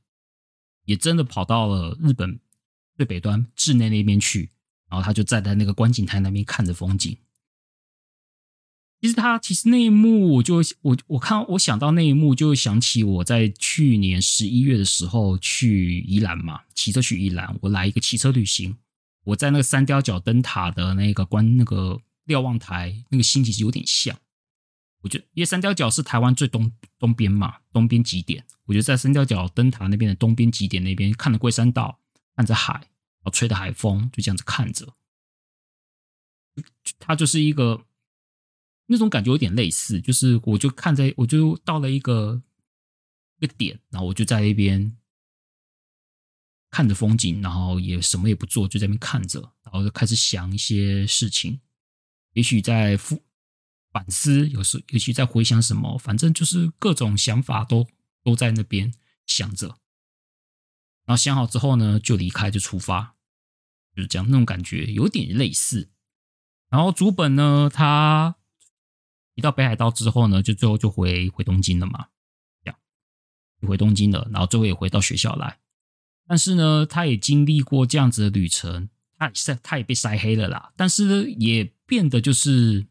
也真的跑到了日本最北端稚内那边去，然后他就站在那个观景台那边看着风景。其实他其实那一幕，我就我我看我想到那一幕，就想起我在去年十一月的时候去宜兰嘛，骑车去宜兰，我来一个骑车旅行，我在那个三貂角灯塔的那个观那个瞭望台，那个心情是有点像。我觉得，因为三貂角是台湾最东东边嘛，东边极点。我觉得在三貂角灯塔那边的东边极点那边，看着龟山岛，看着海，后吹着海风，就这样子看着，它就是一个那种感觉有点类似，就是我就看着，我就到了一个一个点，然后我就在那边看着风景，然后也什么也不做，就在那边看着，然后就开始想一些事情，也许在复。反思，有时尤其在回想什么，反正就是各种想法都都在那边想着，然后想好之后呢，就离开，就出发，就是这样，那种感觉有点类似。然后竹本呢，他一到北海道之后呢，就最后就回回东京了嘛，这样，回东京了，然后最后也回到学校来。但是呢，他也经历过这样子的旅程，他晒他也被晒黑了啦，但是呢，也变得就是。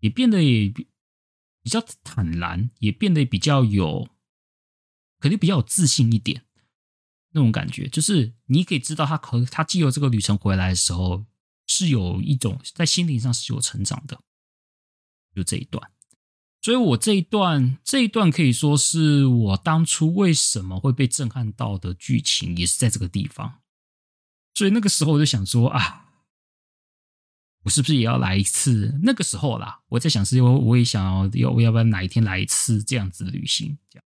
也变得也比较坦然，也变得比较有，肯定比较有自信一点。那种感觉，就是你可以知道他可他既有这个旅程回来的时候，是有一种在心灵上是有成长的。就这一段，所以我这一段这一段可以说是我当初为什么会被震撼到的剧情，也是在这个地方。所以那个时候我就想说啊。我是不是也要来一次？那个时候啦，我在想是，我我也想要，要要不要哪一天来一次这样子的旅行？这样，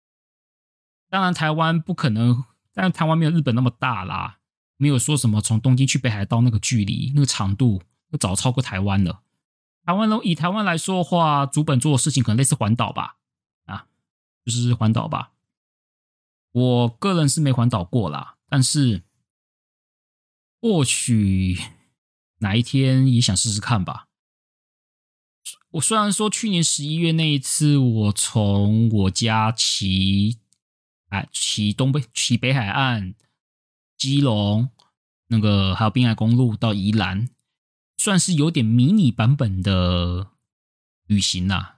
当然台湾不可能，但台湾没有日本那么大啦，没有说什么从东京去北海道那个距离、那个长度，那早超过台湾了。台湾呢，以台湾来说的话，主本做的事情可能类似环岛吧，啊，就是环岛吧。我个人是没环岛过啦，但是或许。哪一天也想试试看吧。我虽然说去年十一月那一次，我从我家骑，啊，骑东北，骑北海岸、基隆，那个还有滨海公路到宜兰，算是有点迷你版本的旅行呐。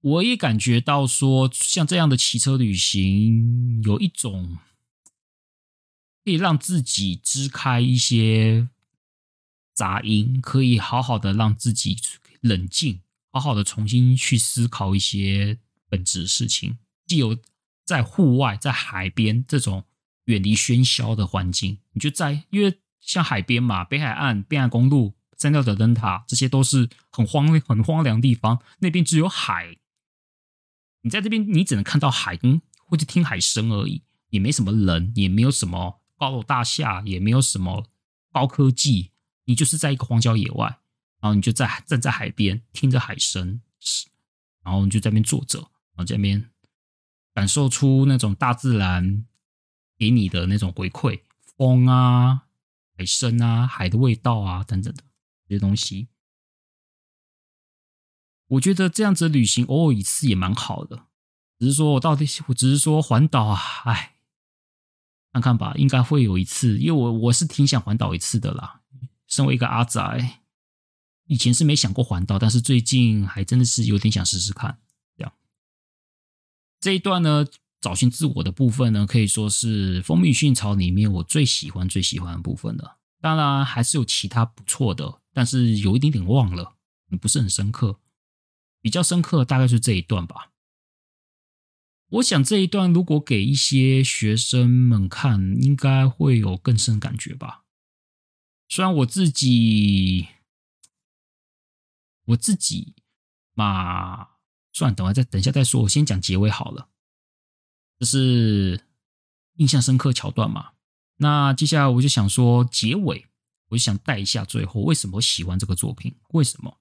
我也感觉到说，像这样的骑车旅行，有一种可以让自己支开一些。杂音可以好好的让自己冷静，好好的重新去思考一些本质事情。既有在户外，在海边这种远离喧嚣的环境，你就在，因为像海边嘛，北海岸、滨海公路、三貂角灯塔，这些都是很荒很荒凉的地方，那边只有海。你在这边，你只能看到海跟或者听海声而已，也没什么人，也没有什么高楼大厦，也没有什么高科技。你就是在一个荒郊野外，然后你就在站在海边，听着海声，然后你就在那边坐着，然后在那边感受出那种大自然给你的那种回馈，风啊、海声啊、海的味道啊等等的这些东西。我觉得这样子旅行偶尔一次也蛮好的，只是说我到底，我只是说环岛啊，哎，看看吧，应该会有一次，因为我我是挺想环岛一次的啦。身为一个阿宅，以前是没想过环岛，但是最近还真的是有点想试试看。这，一段呢，找寻自我的部分呢，可以说是《蜂蜜讯潮》里面我最喜欢、最喜欢的部分了。当然，还是有其他不错的，但是有一点点忘了，不是很深刻。比较深刻大概是这一段吧。我想这一段如果给一些学生们看，应该会有更深感觉吧。虽然我自己，我自己嘛，算，等会再等一下再说。我先讲结尾好了，这是印象深刻桥段嘛。那接下来我就想说结尾，我就想带一下最后为什么喜欢这个作品？为什么？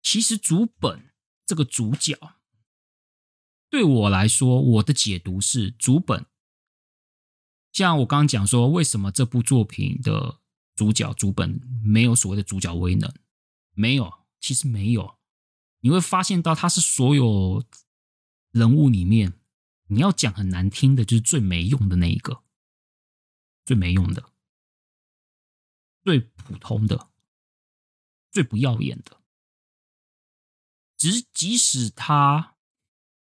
其实主本这个主角，对我来说，我的解读是主本。像我刚刚讲说，为什么这部作品的主角主本没有所谓的主角威能？没有，其实没有。你会发现到他是所有人物里面，你要讲很难听的，就是最没用的那一个，最没用的，最普通的，最不耀眼的。即即使他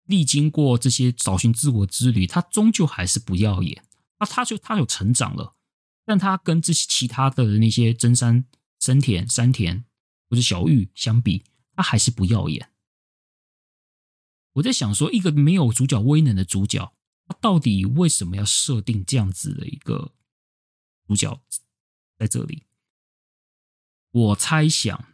历经过这些找寻自我之旅，他终究还是不耀眼。那他就他有成长了，但他跟这些其他的那些真山、深田、山田或者小玉相比，他还是不耀眼。我在想说，一个没有主角威能的主角，他到底为什么要设定这样子的一个主角在这里？我猜想。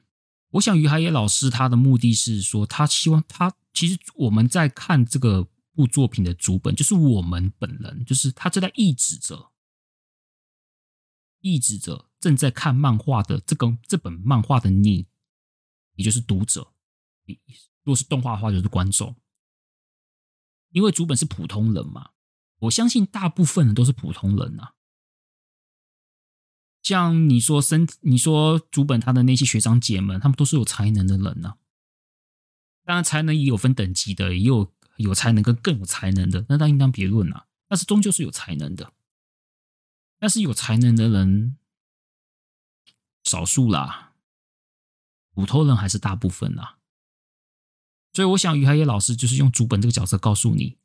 我想于海野老师他的目的是说，他希望他其实我们在看这个部作品的主本，就是我们本人，就是他正在意指着，意指着正在看漫画的这个这本漫画的你，也就是读者。如果是动画的话，就是观众。因为主本是普通人嘛，我相信大部分人都是普通人啊。像你说生，你说竹本他的那些学长姐们，他们都是有才能的人呢、当然，才能也有分等级的，也有有才能跟更有才能的，那那应当别论啊。但是终究是有才能的，但是有才能的人少数啦，普通人还是大部分啦。所以，我想于海野老师就是用竹本这个角色告诉你，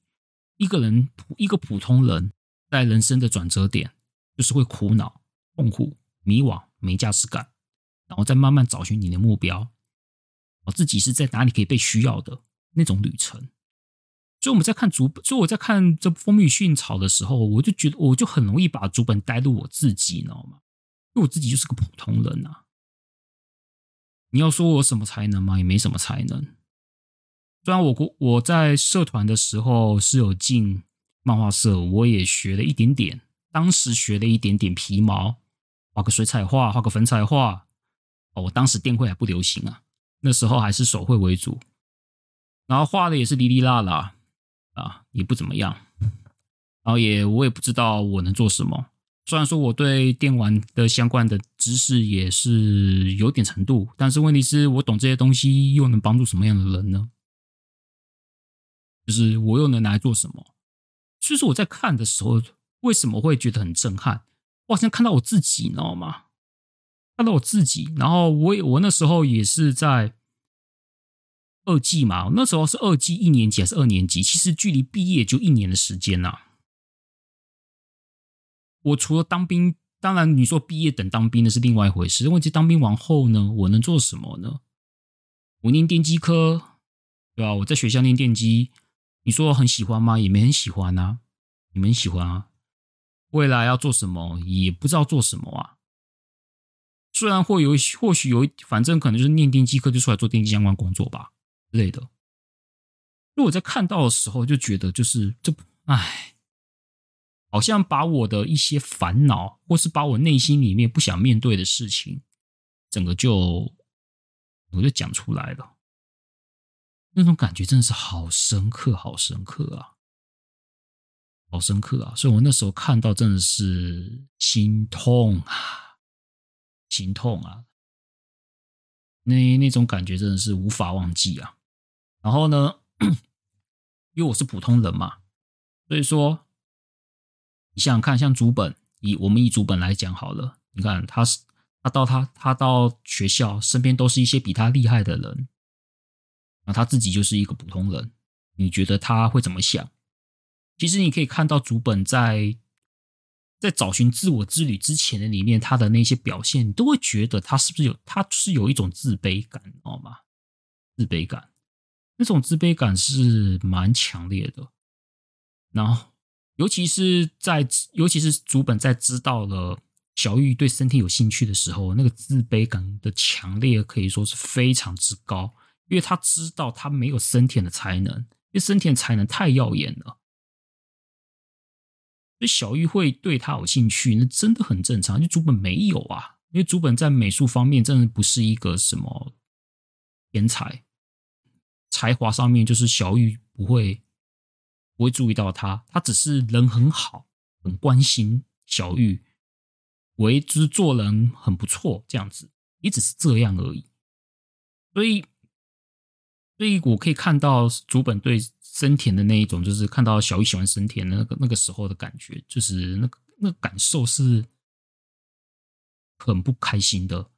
一个人一个普通人在人生的转折点，就是会苦恼。痛苦、迷惘、没价值感，然后再慢慢找寻你的目标，我自己是在哪里可以被需要的那种旅程。所以我们在看竹，所以我在看这《风语迅草》的时候，我就觉得我就很容易把竹本带入我自己，你知道吗？因为我自己就是个普通人啊。你要说我什么才能吗？也没什么才能。虽然我国我在社团的时候是有进漫画社，我也学了一点点，当时学了一点点皮毛。画个水彩画，画个粉彩画。哦，我当时电绘还不流行啊，那时候还是手绘为主，然后画的也是哩哩啦啦啊，也不怎么样。然后也我也不知道我能做什么。虽然说我对电玩的相关的知识也是有点程度，但是问题是我懂这些东西又能帮助什么样的人呢？就是我又能拿来做什么？所以说我在看的时候，为什么会觉得很震撼？我好像看到我自己，你知道吗？看到我自己，然后我也我那时候也是在二季嘛，那时候是二季一年级还是二年级？其实距离毕业就一年的时间呐、我除了当兵，当然你说毕业等当兵那是另外一回事。问题当兵完后呢，我能做什么呢？我念电机科，对吧？我在学校念电机，你说我很喜欢吗？也没很喜欢啊。你们喜欢啊？未来要做什么也不知道做什么啊。虽然会有，或许有，反正可能就是念电机科就出来做电机相关工作吧之类的。如果在看到的时候就觉得就是这，唉，好像把我的一些烦恼，或是把我内心里面不想面对的事情，整个就我就讲出来了。那种感觉真的是好深刻，好深刻啊！好深刻啊！所以我那时候看到真的是心痛啊，心痛啊！那那种感觉真的是无法忘记啊。然后呢，*clears throat* 因为我是普通人嘛，所以说你想想看，像竹本，以我们以竹本来讲好了，你看他是他到他他到学校，身边都是一些比他厉害的人，那他自己就是一个普通人，你觉得他会怎么想？其实你可以看到竹本在在找寻自我之旅之前的里面，他的那些表现，你都会觉得他是不是有，他是有一种自卑感，知道吗？自卑感，那种自卑感是蛮强烈的。然后，尤其是在，尤其是竹本在知道了小玉对身体有兴趣的时候，那个自卑感的强烈可以说是非常之高。因为他知道他没有森田的才能，因为森田才能太耀眼了，所以小玉会对他有兴趣，那真的很正常。因为竹本没有啊，因为竹本在美术方面真的不是一个什么天才，才华上面就是小玉不会不会注意到他，他只是人很好，很关心小玉。为之做人很不错，这样子也只是这样而已。所以，所以我可以看到竹本对森田的那一种，就是看到小玉喜欢森田的那个那个时候的感觉，就是那个那个感受是很不开心的，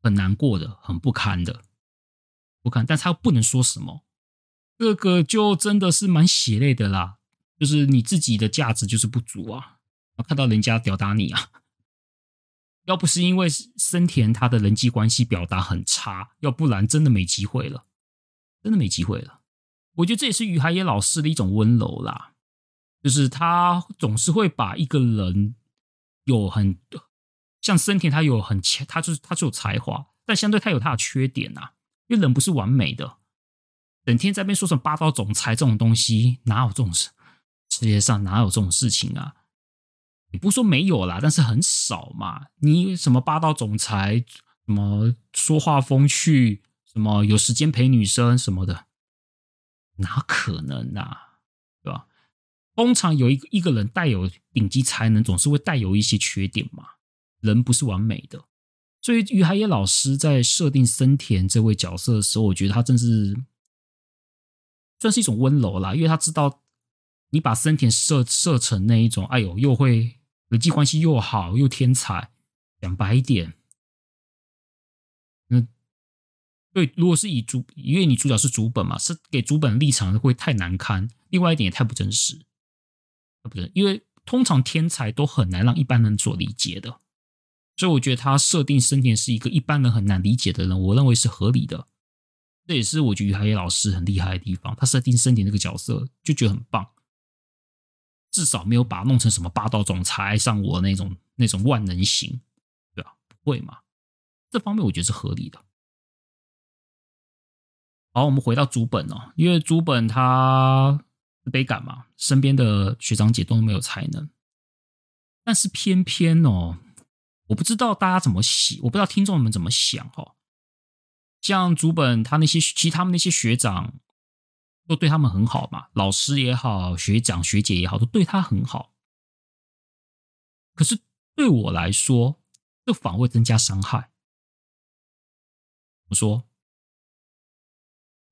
很难过的，很不堪的，不堪。但他又不能说什么，这个就真的是蛮血泪的啦。就是你自己的价值就是不足啊。看到人家吊打你啊！要不是因为森田他的人际关系表达很差，要不然真的没机会了，真的没机会了。我觉得这也是于海野老师的一种温柔啦，就是他总是会把一个人有很像森田，他有很强，他就是他是有才华，但相对他有他的缺点呐，因为人不是完美的。整天在那边说什么霸道总裁这种东西，哪有这种事？世界上哪有这种事情啊？也不说没有啦，但是很少嘛。你什么霸道总裁，什么说话风趣，什么有时间陪女生什么的，哪可能啊？对吧？通常有一个一个人带有顶级才能，总是会带有一些缺点嘛。人不是完美的，所以于海野老师在设定森田这位角色的时候，我觉得他真是算是一种温柔啦，因为他知道。你把森田设设成那一种，哎呦，又会人际关系又好，又天才，讲白一点，那对，如果是以主，因为你主角是主本嘛，是给主本立场会太难堪。另外一点也太不真实，不对，因为通常天才都很难让一般人所理解的，所以我觉得他设定森田是一个一般人很难理解的人，我认为是合理的。这也是我觉得于海野老师很厉害的地方，他设定森田那个角色就觉得很棒。至少没有把他弄成什么霸道总裁爱上我那种那种万能型，对吧？不会嘛？这方面我觉得是合理的。好，我们回到竹本哦，因为竹本他悲感嘛，身边的学长姐都没有才能，但是偏偏哦，我不知道大家怎么想，我不知道听众们怎么想哦。像竹本他那些其实他们那些学长。都对他们很好嘛，老师也好，学长学姐也好，都对他很好。可是对我来说，这反而会增加伤害。我说，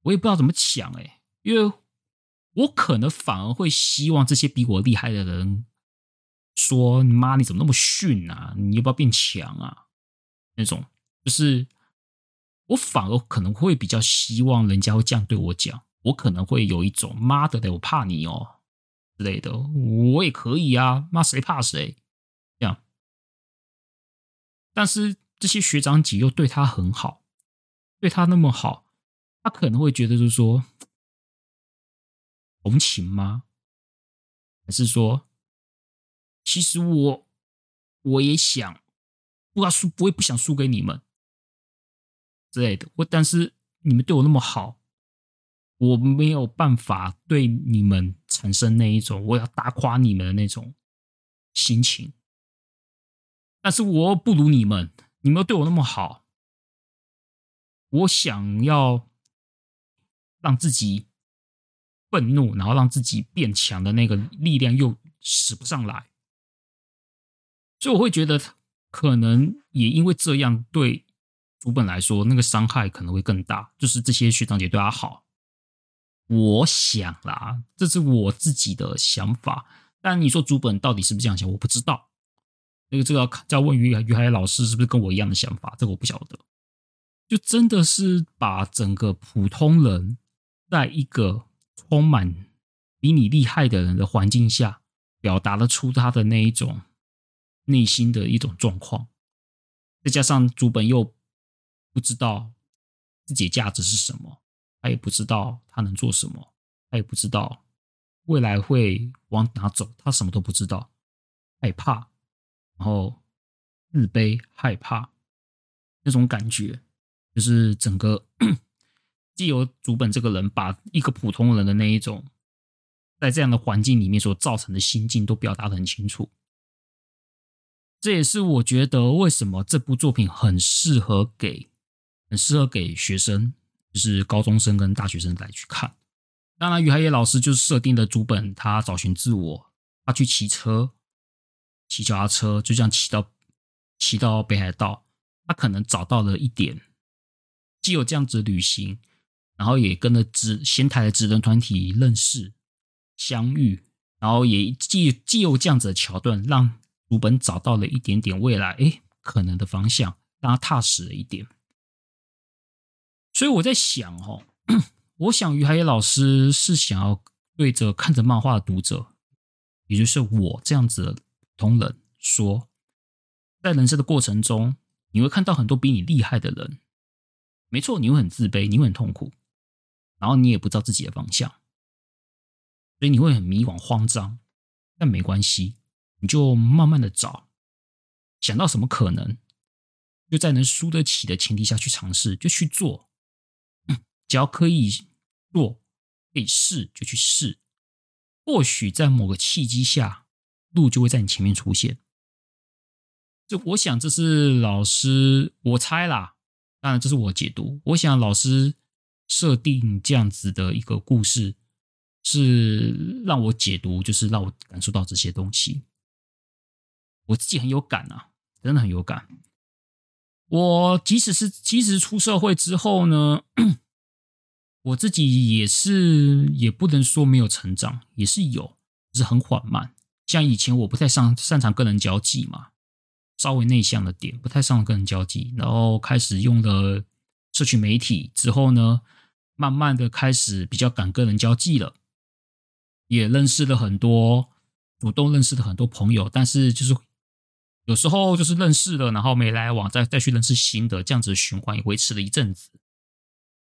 我也不知道怎么讲哎，因为我可能反而会希望这些比我厉害的人说：“你妈，你怎么那么逊啊？你要不要变强啊？”那种就是我反而可能会比较希望人家会这样对我讲。我可能会有一种妈的嘞，我怕你哦之类的，我也可以啊，妈谁怕谁这样。但是这些学长姐又对他很好，对他那么好，他可能会觉得就是说同情吗？还是说，其实我我也想，不要输，我也不想输给你们之类的。我但是你们对我那么好。我没有办法对你们产生那一种我要打垮你们的那种心情，但是我不如你们，你们对我那么好，我想要让自己愤怒，然后让自己变强的那个力量又使不上来，所以我会觉得可能也因为这样，对竹本来说那个伤害可能会更大，就是这些学长姐对他好。我想啦，这是我自己的想法。但你说竹本到底是不是这样想，我不知道。那个这个要问于于海老师是不是跟我一样的想法，这个我不晓得。就真的是把整个普通人，在一个充满比你厉害的人的环境下，表达了出他的那一种内心的一种状况。再加上竹本又不知道自己价值是什么。他也不知道他能做什么，他也不知道未来会往哪走，他什么都不知道，害怕，然后自卑、害怕那种感觉，就是整个 *clears throat* 既有竹本这个人，把一个普通人的那一种，在这样的环境里面所造成的心境都表达的很清楚。这也是我觉得为什么这部作品很适合给，很适合给学生，就是高中生跟大学生来去看。当然，于海野老师就设定的竹本，他找寻自我，他去骑车，骑脚踏车，就这样骑到骑到北海道，他可能找到了一点，既有这样子的旅行，然后也跟了职仙台的职人团体认识相遇，然后也既既有这样子的桥段，让。竹本找到了一点点未来，哎，可能的方向，让他踏实了一点。所以我在想，哦，我想于海野老师是想要对着看着漫画的读者，也就是我这样子的同人说，在人生的过程中，你会看到很多比你厉害的人，没错，你会很自卑，你会很痛苦，然后你也不知道自己的方向，所以你会很迷惘、慌张，但没关系。你就慢慢的找，想到什么可能，就在能输得起的前提下去尝试，就去做。只要可以做，可以试，就去试。或许在某个契机下，路就会在你前面出现。这我想这是老师，我猜啦，当然这是我解读。我想老师设定这样子的一个故事，是让我解读，就是让我感受到这些东西。我自己很有感啊，真的很有感。我即使是即使出社会之后呢，我自己也是也不能说没有成长，也是有，只是很缓慢。像以前我不太擅擅长跟人交际嘛，稍微内向的点，不太擅长跟人交际。然后开始用了社群媒体之后呢，慢慢的开始比较敢跟人交际了，也认识了很多，主动认识了很多朋友，但是就是。有时候就是认识了，然后没来往，再再去认识新的，这样子循环也维持了一阵子。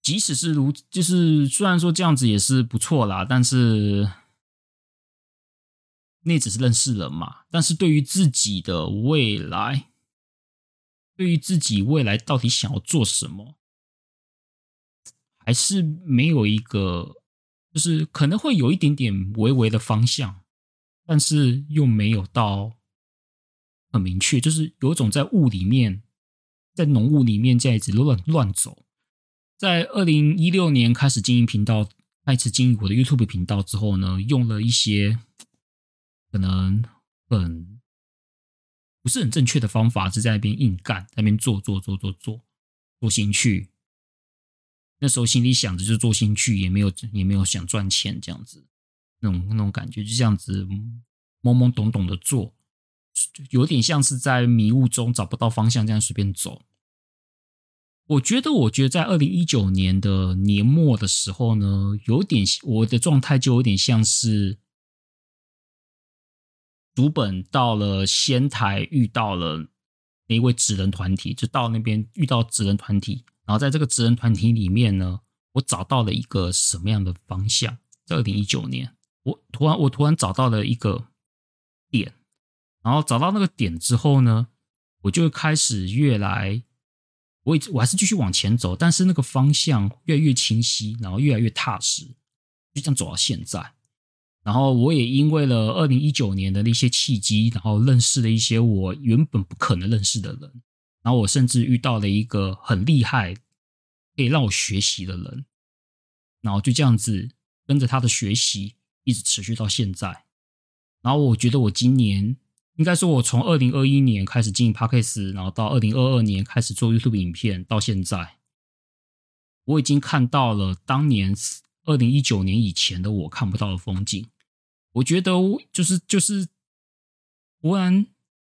即使是如，就是虽然说这样子也是不错啦，但是那只是认识人嘛。但是对于自己的未来，对于自己未来到底想要做什么，还是没有一个，就是可能会有一点点微微的方向，但是又没有到。很明确，就是有一种在雾里面，在浓雾里面这样子乱乱走。在二零一六年开始经营频道，开始经营我的 YouTube 频道之后呢，用了一些可能很不是很正确的方法，是在那边硬干，在那边做做做做做做兴趣。那时候心里想着就做兴趣，也没有也没有想赚钱这样子，那种那种感觉就这样子懵懵懂懂的做。有点像是在迷雾中找不到方向，这样随便走。我觉得，我觉得在二零一九年的年末的时候呢，有点我的状态就有点像是竹本到了仙台，遇到了那一位职人团体，就到那边遇到职人团体，然后在这个职人团体里面呢，我找到了一个什么样的方向？在二零一九年，我突然我突然找到了一个点。然后找到那个点之后呢，我就开始越来，我我还是继续往前走，但是那个方向越来越清晰，然后越来越踏实，就这样走到现在。然后我也因为了二零一九年的那些契机，然后认识了一些我原本不可能认识的人，然后我甚至遇到了一个很厉害，可以让我学习的人，然后就这样子跟着他的学习，一直持续到现在。然后我觉得我今年。应该说，我从二零二一年开始经营 Podcast，然后到二零二二年开始做 YouTube 影片，到现在，我已经看到了当年二零一九年以前的我看不到的风景。我觉得，就是就是，忽然，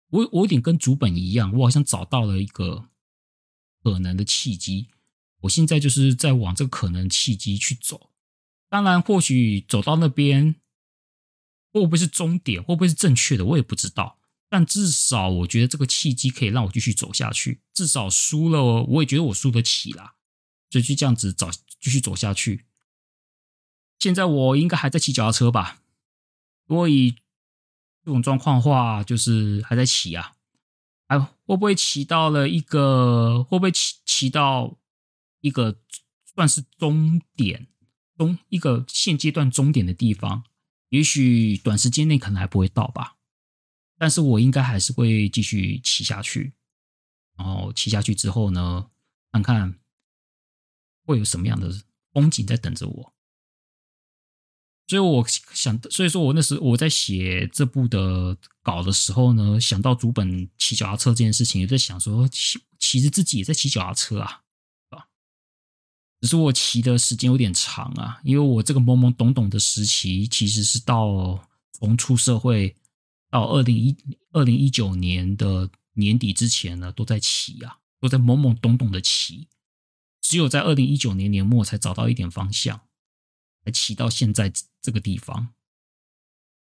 我我有点跟竹本一样，我好像找到了一个可能的契机。我现在就是在往这个可能契机去走。当然，或许走到那边。会不会是终点？会不会是正确的？我也不知道。但至少我觉得这个契机可以让我继续走下去。至少输了，我也觉得我输得起啦。所以就这样子走，继续走下去。现在我应该还在骑脚踏车吧？所以这种状况话，就是还在骑啊。哎，会不会骑到了一个？会不会骑骑到一个算是终点，终一个现阶段终点的地方。也许短时间内可能还不会到吧，但是我应该还是会继续骑下去。然后骑下去之后呢，看看会有什么样的风景在等着我。所以我想，所以说我那时我在写这部的稿的时候呢，想到竹本骑脚踏车这件事情，也在想说，其其实自己也在骑脚踏车，啊，只是我骑的时间有点长啊，因为我这个懵懵懂懂的时期，其实是到从出社会到二零一二零一九年的年底之前呢，都在骑啊，都在懵懵懂懂的骑，只有在二零一九年年末才找到一点方向。才骑到现在这个地方，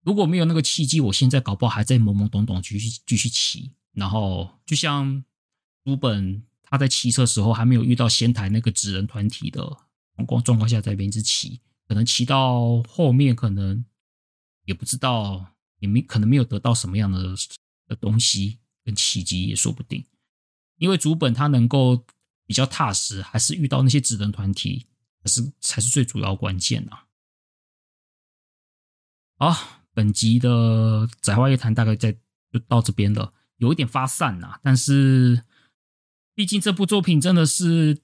如果没有那个契机，我现在搞不好还在懵懵懂懂继续继续骑。然后就像书本他在骑车的时候还没有遇到仙台那个纸人团体的状况状况下，在那边一直骑，可能骑到后面可能也不知道，也没可能没有得到什么样的的东西跟契机也说不定。因为主本他能够比较踏实，还是遇到那些纸人团体。才是才是最主要关键呐！好，本集的宅话夜谈大概在就到这边了，有一点发散呐。但是，毕竟这部作品真的是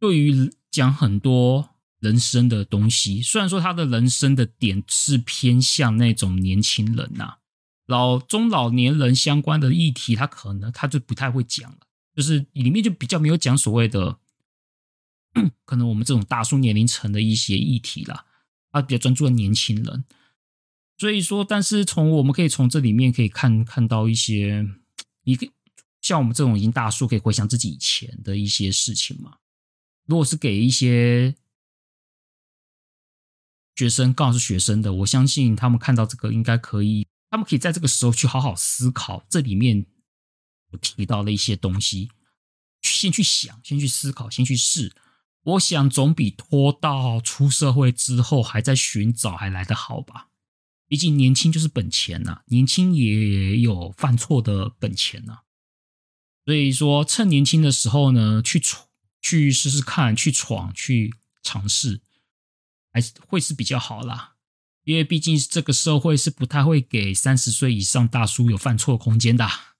对于讲很多人生的东西。虽然说他的人生的点是偏向那种年轻人呐，老中老年人相关的议题，他可能他就不太会讲了，就是里面就比较没有讲所谓的。可能我们这种大叔年龄层的一些议题啦，他比较专注的年轻人，所以说，但是从我们可以从这里面可以看看到一些，一个像我们这种已经大叔可以回想自己以前的一些事情嘛。如果是给一些学生，刚好是学生的，我相信他们看到这个应该可以，他们可以在这个时候去好好思考这里面我提到的一些东西，先去想，先去思考，先去试。我想总比拖到出社会之后还在寻找还来得好吧？毕竟年轻就是本钱呐，年轻也有犯错的本钱呐。所以说，趁年轻的时候呢，去闯，去试试看，去闯，去尝试，还是会是比较好啦。因为毕竟这个社会是不太会给三十岁以上大叔有犯错空间的啊。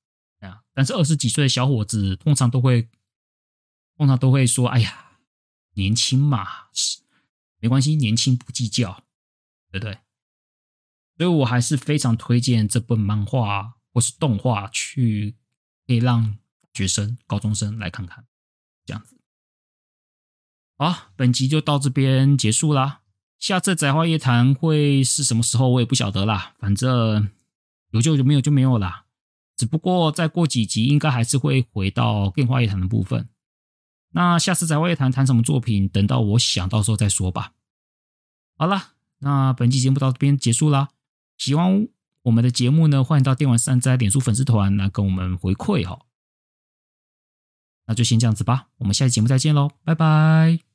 但是二十几岁的小伙子通常都会，通常都会说：“哎呀。”年轻嘛，没关系，年轻不计较，对不对？所以我还是非常推荐这本漫画或是动画，去可以让学生、高中生来看看，这样子。好，本集就到这边结束啦。下次宅话夜谈会是什么时候，我也不晓得啦。反正有就有，没有就没有啦。只不过再过几集，应该还是会回到电话夜谈的部分。那下次宅话夜谈谈什么作品？等到我想到时候再说吧。好了，那本期节目到这边结束啦。喜欢我们的节目呢，欢迎到电玩善哉脸书粉丝团来跟我们回馈哈。那就先这样子吧，我们下期节目再见喽，拜拜。